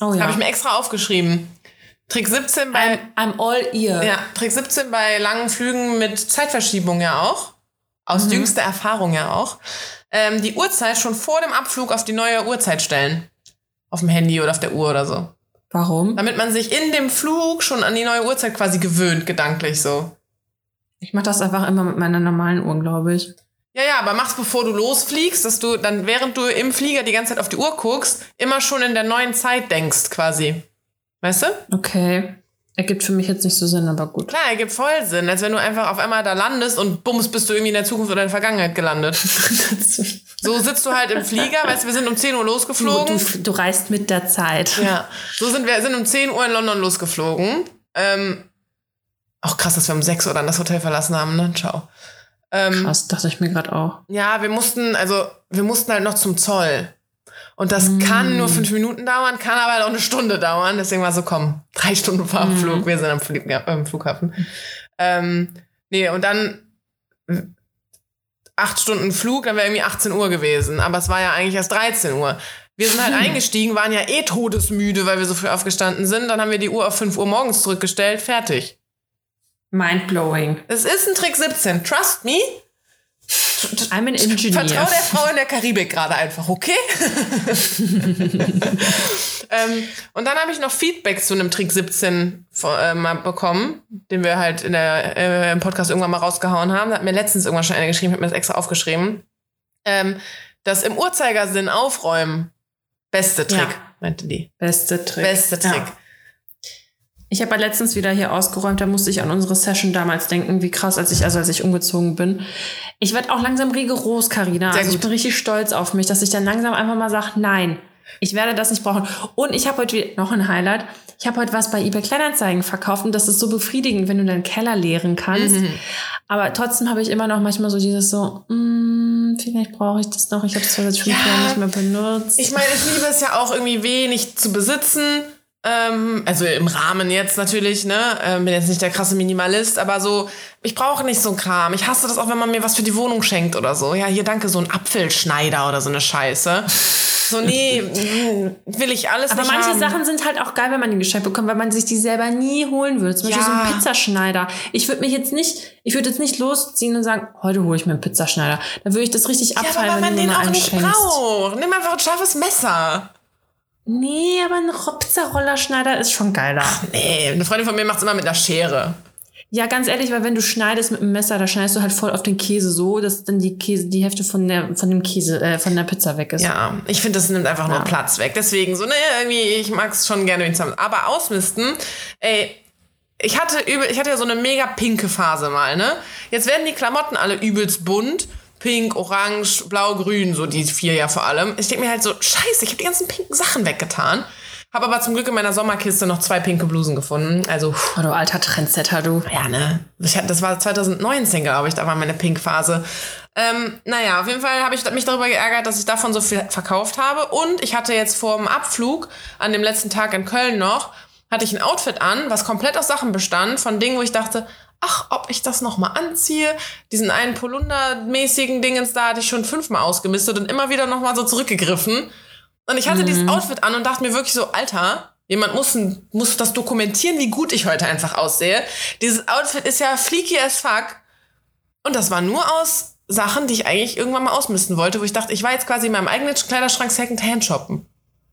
Speaker 1: Oh ja.
Speaker 2: Habe ich mir extra aufgeschrieben. Trick 17 bei
Speaker 1: I'm, I'm all ear.
Speaker 2: Ja, Trick 17 bei langen Flügen mit Zeitverschiebung ja auch. Aus jüngster Erfahrung ja auch. Ähm, die Uhrzeit schon vor dem Abflug auf die neue Uhrzeit stellen. Auf dem Handy oder auf der Uhr oder so.
Speaker 1: Warum?
Speaker 2: Damit man sich in dem Flug schon an die neue Uhrzeit quasi gewöhnt, gedanklich so.
Speaker 1: Ich mache das einfach immer mit meiner normalen Uhr, glaube ich.
Speaker 2: Ja, ja, aber mach's bevor du losfliegst, dass du dann, während du im Flieger die ganze Zeit auf die Uhr guckst, immer schon in der neuen Zeit denkst, quasi. Weißt du?
Speaker 1: Okay. Ergibt für mich jetzt nicht so Sinn, aber gut.
Speaker 2: Klar, ergibt voll Sinn, als wenn du einfach auf einmal da landest und bums, bist du irgendwie in der Zukunft oder in der Vergangenheit gelandet. So sitzt du halt im Flieger, weißt du, wir sind um 10 Uhr
Speaker 1: Du,
Speaker 2: losgeflogen.
Speaker 1: du, du reist mit der Zeit.
Speaker 2: Ja, so sind wir sind um 10 Uhr in London losgeflogen. Ähm, auch krass, dass wir um 6 Uhr dann das Hotel verlassen haben, ne? Ciao. Ähm,
Speaker 1: Krass, dachte ich mir gerade auch.
Speaker 2: ja, wir mussten, also wir mussten halt noch zum Zoll. Und das kann nur fünf Minuten dauern, kann aber halt auch eine Stunde dauern. Deswegen war so, komm, drei Stunden vor Abflug, wir sind am, ja, am Flughafen. Ähm, nee, und dann äh, acht Stunden Flug, dann wäre irgendwie 18 Uhr gewesen. Aber es war ja eigentlich erst 13 Uhr. Wir sind halt eingestiegen, waren ja eh todesmüde, weil wir so früh aufgestanden sind. Dann haben wir die Uhr auf 5 Uhr morgens zurückgestellt. Fertig.
Speaker 1: Mindblowing.
Speaker 2: Es ist ein Trick 17. Trust me.
Speaker 1: I'm an engineer.
Speaker 2: Vertrau der Frau in der Karibik gerade einfach, okay? ähm, und dann habe ich noch Feedback zu einem Trick 17 vor- äh, mal bekommen, den wir halt in der, äh, im Podcast irgendwann mal rausgehauen haben. Da hat mir letztens irgendwann schon einer geschrieben, hat mir das extra aufgeschrieben. Ähm, das im Uhrzeigersinn aufräumen. Beste Trick,
Speaker 1: Ja.
Speaker 2: meinte die.
Speaker 1: Beste Trick.
Speaker 2: Beste Trick.
Speaker 1: Ja. Ich habe ja letztens wieder hier ausgeräumt, da musste ich an unsere Session damals denken, wie krass, als ich, also als ich umgezogen bin. Ich werde auch langsam rigoros, Karina. Also ich
Speaker 2: gut.
Speaker 1: bin richtig stolz auf mich, dass ich dann langsam einfach mal sage, nein, ich werde das nicht brauchen. Und ich habe heute wieder, noch ein Highlight, ich habe heute was bei eBay Kleinanzeigen verkauft und das ist so befriedigend, wenn du deinen Keller leeren kannst.
Speaker 2: Mhm.
Speaker 1: Aber trotzdem habe ich immer noch manchmal so dieses so, mm, vielleicht brauche ich das noch. Ich habe es zwar seit fünf
Speaker 2: Ja.
Speaker 1: Jahren nicht mehr benutzt.
Speaker 2: Ich meine, ich liebe es ja auch irgendwie wenig zu besitzen. Ähm, also im Rahmen jetzt natürlich, ne? Ähm, bin jetzt nicht der krasse Minimalist, aber so, ich brauche nicht so ein Kram. Ich hasse das auch, wenn man mir was für die Wohnung schenkt oder so. Ja, hier danke, so ein Apfelschneider oder so eine Scheiße. So, nee, mm, will ich alles
Speaker 1: Aber manche
Speaker 2: haben.
Speaker 1: Sachen sind halt auch geil, wenn man die geschenkt bekommt, weil man sich die selber nie holen würde. Zum Beispiel
Speaker 2: Ja.
Speaker 1: so ein Pizzaschneider. Ich würde mich jetzt nicht, ich würde jetzt nicht losziehen und sagen, heute hole ich mir einen Pizzaschneider. Dann würde ich das richtig
Speaker 2: ja, aber
Speaker 1: abfallen,
Speaker 2: weil man
Speaker 1: wenn du
Speaker 2: den auch nicht braucht. Nimm einfach ein scharfes Messer.
Speaker 1: Nee, aber ein Pizzarollerschneider ist schon geiler.
Speaker 2: Nee, eine Freundin von mir macht's immer mit einer Schere.
Speaker 1: Ja, ganz ehrlich, weil wenn du schneidest mit einem Messer, da schneidest du halt voll auf den Käse so, dass dann die Käse, die Hälfte von der, von dem Käse, äh, von der Pizza weg ist.
Speaker 2: Ja, ich finde, das nimmt einfach nur
Speaker 1: Ja.
Speaker 2: Platz weg. Deswegen so, ne, irgendwie, ich mag's schon gerne mit zusammen. Aber ausmisten, ey, ich hatte übel, ich hatte ja so eine mega pinke Phase mal, ne? Jetzt werden die Klamotten alle übelst bunt. Pink, orange, blau, grün, so die vier ja vor allem. Ich denke mir halt so, scheiße, ich habe die ganzen pinken Sachen weggetan. Habe aber zum Glück in meiner Sommerkiste noch zwei pinke Blusen gefunden. Also, pff,
Speaker 1: Oh, du alter Trendsetter, du.
Speaker 2: ja, ne? Ich, hatte- das war 2019, glaube ich, da war meine Pink-Phase. Ähm, naja, auf jeden Fall habe ich mich darüber geärgert, dass ich davon so viel verkauft habe. Und ich hatte jetzt vor dem Abflug, an dem letzten Tag in Köln noch, hatte ich ein Outfit an, was komplett aus Sachen bestand, von Dingen, wo ich dachte, ach, ob ich das nochmal anziehe. Diesen einen Polunder-mäßigen Dingens da hatte ich schon fünfmal ausgemistet und immer wieder nochmal so zurückgegriffen. Und ich hatte dieses Outfit an und dachte mir wirklich so, Alter, jemand muss, muss das dokumentieren, wie gut ich heute einfach aussehe. Dieses Outfit ist ja fleeky as fuck. Und das war nur aus Sachen, die ich eigentlich irgendwann mal ausmisten wollte, wo ich dachte, ich war jetzt quasi in meinem eigenen Kleiderschrank Secondhand shoppen.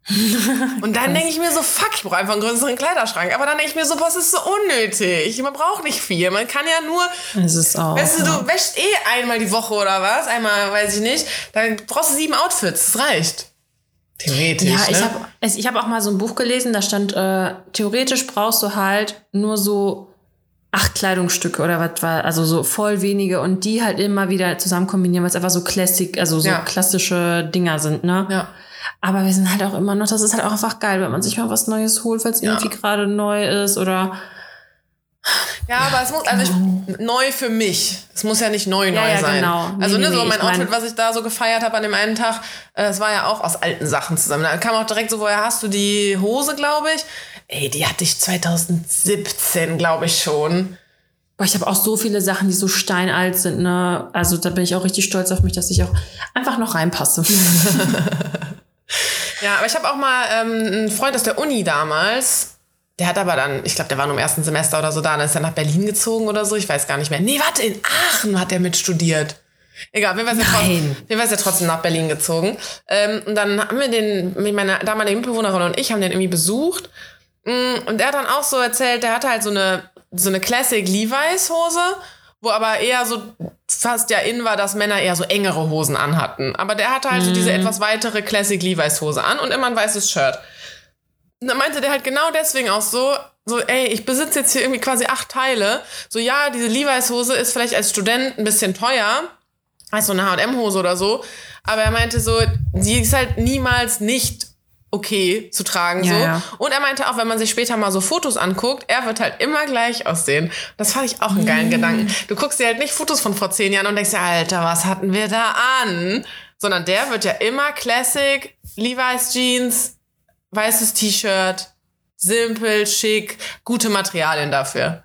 Speaker 2: Und dann denke ich mir so, fuck, ich brauche einfach einen größeren Kleiderschrank. Aber dann denke ich mir so, es ist so unnötig. Man braucht nicht viel. Man kann ja nur
Speaker 1: Es ist auch.
Speaker 2: Weißt du,
Speaker 1: ja.
Speaker 2: du wäschst eh einmal die Woche oder was? Einmal, weiß ich nicht. Dann brauchst du sieben Outfits. Das reicht. Theoretisch.
Speaker 1: Ja, ich
Speaker 2: ne?
Speaker 1: habe ich hab auch mal so ein Buch gelesen, da stand, äh, theoretisch brauchst du halt nur so acht Kleidungsstücke oder was war, also so voll wenige und die halt immer wieder zusammen kombinieren, weil es einfach so Classic, also so
Speaker 2: Ja.
Speaker 1: klassische Dinger sind, ne?
Speaker 2: Ja.
Speaker 1: Aber wir sind halt auch immer noch, das ist halt auch einfach geil, wenn man sich mal was Neues holt, weil es
Speaker 2: Ja.
Speaker 1: irgendwie gerade neu ist oder
Speaker 2: Ja, aber es muss, also ich, neu für mich. Es muss ja nicht neu
Speaker 1: Ja,
Speaker 2: neu
Speaker 1: ja,
Speaker 2: sein.
Speaker 1: genau. Nee,
Speaker 2: Also ne,
Speaker 1: nee,
Speaker 2: so mein Outfit, was ich da so gefeiert habe an dem einen Tag, äh, es war ja auch aus alten Sachen zusammen. Da kam auch direkt so, woher hast du die Hose, glaube ich? Ey, die hatte ich 2017, glaube ich schon.
Speaker 1: Boah, ich habe auch so viele Sachen, die so steinalt sind, ne? Also da bin ich auch richtig stolz auf mich, dass ich auch einfach noch reinpasse.
Speaker 2: Ja, aber ich habe auch mal ähm, einen Freund aus der Uni damals. Der hat aber dann, ich glaube, der war nur im ersten Semester oder so da, dann ist er nach Berlin gezogen oder so, ich weiß gar nicht mehr. Nee, warte, in Aachen hat er mit studiert. Egal, wir waren ja trotzdem, ja trotzdem nach Berlin gezogen. Ähm, und dann haben wir den, mit meiner damaligen Mitbewohnerin und ich haben den irgendwie besucht. Mm, Und er hat dann auch so erzählt, der hatte halt so eine, so eine Classic Levi's Hose, wo aber eher so fast ja in war, dass Männer eher so engere Hosen anhatten. Aber der hatte halt so diese etwas weitere Classic Levi's Hose an und immer ein weißes Shirt. Und dann meinte der halt genau deswegen auch so, so, ey, ich besitze jetzt hier irgendwie quasi acht Teile. So, ja, diese Levi's Hose ist vielleicht als Student ein bisschen teuer, als so eine H&M-Hose oder so. Aber er meinte so, die ist halt niemals nicht okay zu tragen.
Speaker 1: Ja,
Speaker 2: so.
Speaker 1: ja.
Speaker 2: Und er meinte auch, wenn man sich später mal so Fotos anguckt, er wird halt immer gleich aussehen. Das fand ich auch einen geilen Gedanken. Du guckst dir halt nicht Fotos von vor zehn Jahren und denkst dir, Alter, was hatten wir da an? Sondern der wird ja immer Classic, Levi's Jeans, weißes T-Shirt, simpel, schick, gute Materialien dafür.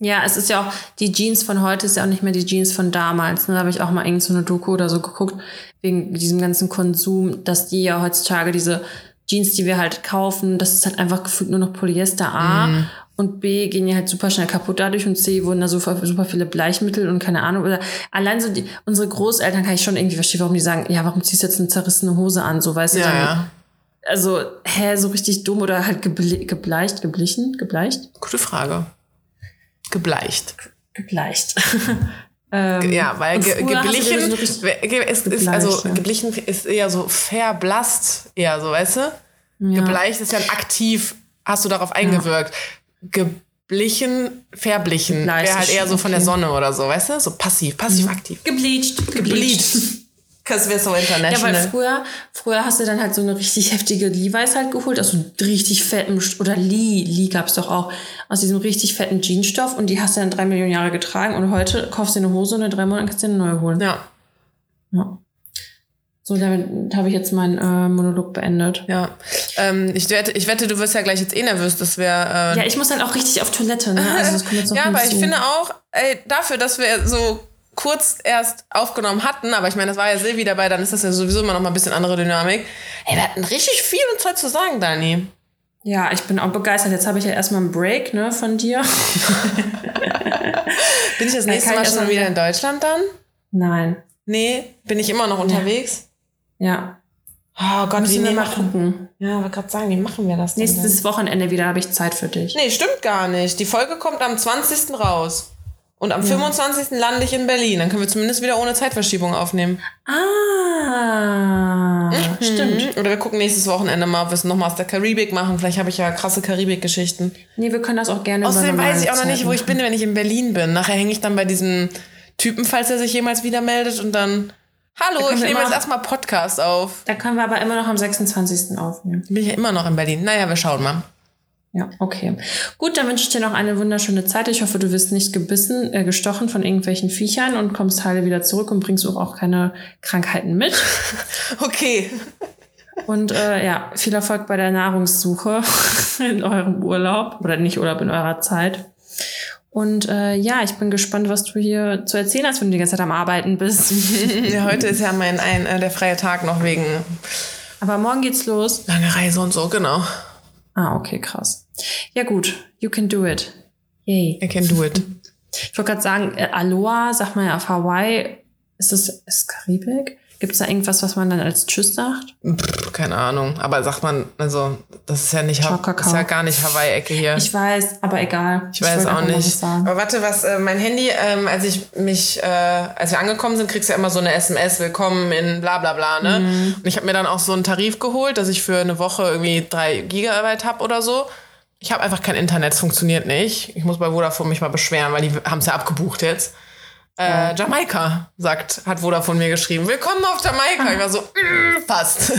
Speaker 1: Ja, es ist ja auch, die Jeans von heute ist ja auch nicht mehr die Jeans von damals. Ne? Da habe ich auch mal irgend so eine Doku oder so geguckt, wegen diesem ganzen Konsum, dass die ja heutzutage diese Jeans, die wir halt kaufen, das ist halt einfach gefühlt nur noch Polyester A und B gehen ja halt super schnell kaputt dadurch und C wurden da super, super viele Bleichmittel und keine Ahnung. Oder allein so die, unsere Großeltern kann ich schon irgendwie verstehen, warum die sagen, ja, warum ziehst du jetzt eine zerrissene Hose an? So weißt du
Speaker 2: Ja,
Speaker 1: dann,
Speaker 2: ja.
Speaker 1: Also, hä, so richtig dumm oder halt geble gebleicht, geblichen, gebleicht?
Speaker 2: Gute Frage. Gebleicht.
Speaker 1: Gebleicht. ähm,
Speaker 2: Ja, weil ge geblichen, ist,
Speaker 1: gebleicht,
Speaker 2: also
Speaker 1: ja.
Speaker 2: geblichen ist eher so verblasst, eher so, weißt du?
Speaker 1: Ja.
Speaker 2: Gebleicht ist ja ein aktiv, hast du darauf eingewirkt. Geblichen, verblichen,
Speaker 1: Gebleicht
Speaker 2: wäre halt
Speaker 1: ist
Speaker 2: eher so von der. Sonne oder so, weißt du? So passiv, passiv-aktiv.
Speaker 1: Gebleached.
Speaker 2: Gebleached. Das wäre so
Speaker 1: Ja,
Speaker 2: international.
Speaker 1: weil früher, früher hast du dann halt so eine richtig heftige Levi's halt geholt, aus so einem richtig fetten, oder Lee, Lee gab's doch auch, aus diesem richtig fetten Jeansstoff und die hast du dann drei Millionen Jahre getragen und heute kaufst du dir eine Hose und in drei Monaten kannst du dir eine neue holen.
Speaker 2: ja.
Speaker 1: Ja. So, damit habe ich jetzt meinen äh, Monolog beendet.
Speaker 2: Ja. Ähm, ich, wette, ich wette, du wirst ja gleich jetzt eh nervös, dass wir. Äh,
Speaker 1: Ja, ich muss dann auch richtig auf Toilette, ne? Also das kommt jetzt noch
Speaker 2: ja, aber ich finde auch, ey, dafür, dass wir so kurz erst aufgenommen hatten, aber ich meine, das war ja Silvi dabei, dann ist das ja sowieso immer noch mal ein bisschen andere Dynamik. Ey, wir hatten richtig viel Zeit zu sagen, Dani.
Speaker 1: Ja, ich bin auch begeistert. Jetzt habe ich ja erstmal einen Break, ne, von dir.
Speaker 2: Bin ich das
Speaker 1: Da
Speaker 2: nächste Mal schon wieder in Deutschland dann?
Speaker 1: Nein.
Speaker 2: Nee, bin ich immer noch unterwegs?
Speaker 1: Ja.
Speaker 2: Oh Gott, wie
Speaker 1: Müssen wir
Speaker 2: nee,
Speaker 1: mal gucken.
Speaker 2: Ja, wollte gerade sagen, wie machen wir das denn?
Speaker 1: Nächstes Wochenende wieder habe ich Zeit für dich.
Speaker 2: Nee, stimmt gar nicht. Die Folge kommt am 20. raus. Und am 25. lande ich in Berlin. Dann können wir zumindest wieder ohne Zeitverschiebung aufnehmen.
Speaker 1: Ah, stimmt.
Speaker 2: Mhm. Oder wir gucken nächstes Wochenende mal, ob wir es nochmal aus der Karibik machen. Vielleicht habe ich ja krasse Karibik-Geschichten.
Speaker 1: Nee, wir können das auch gerne
Speaker 2: Außerdem weiß ich auch noch nicht, wo ich bin, wenn ich in Berlin bin. Nachher hänge ich dann bei diesem Typen, falls er sich jemals wieder meldet und dann. Hallo,
Speaker 1: können
Speaker 2: ich nehme jetzt erstmal Podcast auf.
Speaker 1: Da können wir aber immer noch am 26. aufnehmen.
Speaker 2: Bin ich ja immer noch in Berlin. Naja, wir schauen mal.
Speaker 1: Ja, okay. Gut, dann wünsche ich dir noch eine wunderschöne Zeit. Ich hoffe, du wirst nicht gebissen, äh, gestochen von irgendwelchen Viechern und kommst heile wieder zurück und bringst auch keine Krankheiten mit.
Speaker 2: Okay.
Speaker 1: Und äh, ja, viel Erfolg bei der Nahrungssuche in eurem Urlaub oder nicht Urlaub in eurer Zeit. Und äh, ja, ich bin gespannt, was du hier zu erzählen hast, wenn du die ganze Zeit am Arbeiten bist.
Speaker 2: Ja, heute ist ja mein ein, äh, der freie Tag noch wegen
Speaker 1: Aber morgen geht's los.
Speaker 2: lange Reise und so, genau.
Speaker 1: Ah, okay, krass. Ja gut, you can do it. Yay.
Speaker 2: I can do it.
Speaker 1: Ich wollte gerade sagen, äh, Aloha, sagt man ja auf Hawaii. Ist das ist Karibik? Gibt es da irgendwas, was man dann als Tschüss sagt?
Speaker 2: Pff, keine Ahnung. Aber sagt man, also, das ist ja nicht, ist ja gar nicht Hawaii-Ecke hier.
Speaker 1: Ich weiß, aber egal.
Speaker 2: Ich weiß
Speaker 1: wollte
Speaker 2: auch nicht. Aber warte, was, äh, mein Handy, ähm, als ich mich, äh, als wir angekommen sind, kriegst du ja immer so eine SMS, willkommen in bla bla bla, ne?
Speaker 1: Mhm.
Speaker 2: Und ich habe mir dann auch so einen Tarif geholt, dass ich für eine Woche irgendwie drei Gigabyte hab oder so. Ich habe einfach kein Internet, es funktioniert nicht. Ich muss bei Vodafone mich mal beschweren, weil die haben es ja abgebucht jetzt. Äh, Jamaika, sagt, hat Vodafone mir geschrieben. Willkommen auf Jamaika. Ich war so, mm, passt.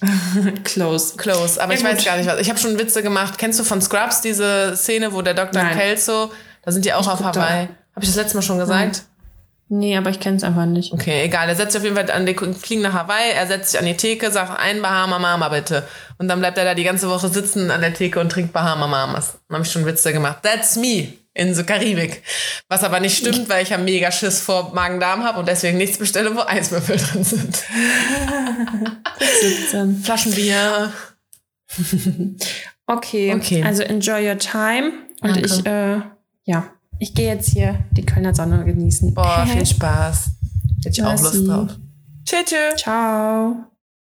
Speaker 1: Close.
Speaker 2: Close, aber
Speaker 1: Ja,
Speaker 2: ich weiß
Speaker 1: gut.
Speaker 2: gar nicht was. Ich habe schon Witze gemacht. Kennst du von Scrubs diese Szene, wo der Dr.
Speaker 1: Nein.
Speaker 2: Kelso, da sind die auch auf
Speaker 1: guck da.
Speaker 2: Hawaii. Habe ich das letzte Mal schon gesagt?
Speaker 1: Nee, aber ich kenne es einfach nicht.
Speaker 2: Okay, egal. Er setzt sich auf jeden Fall an die fliegen nach Hawaii, er setzt sich an die Theke, sagt ein Bahama Mama bitte. Und dann bleibt er da die ganze Woche sitzen an der Theke und trinkt Bahama Mamas. Dann habe ich schon Witze gemacht. That's me in so Karibik. Was aber nicht stimmt, weil ich ja mega Schiss vor Magen-Darm habe und deswegen nichts bestelle, wo Eiswürfel drin sind.
Speaker 1: 17.
Speaker 2: Flaschenbier.
Speaker 1: Okay.
Speaker 2: Okay.
Speaker 1: Also enjoy your time. Und
Speaker 2: Danke.
Speaker 1: ich, äh, ja, ich gehe jetzt hier die Kölner Sonne genießen.
Speaker 2: Boah, viel Spaß. Hätte ich auch. Lust drauf. Tschüss.
Speaker 1: Ciao.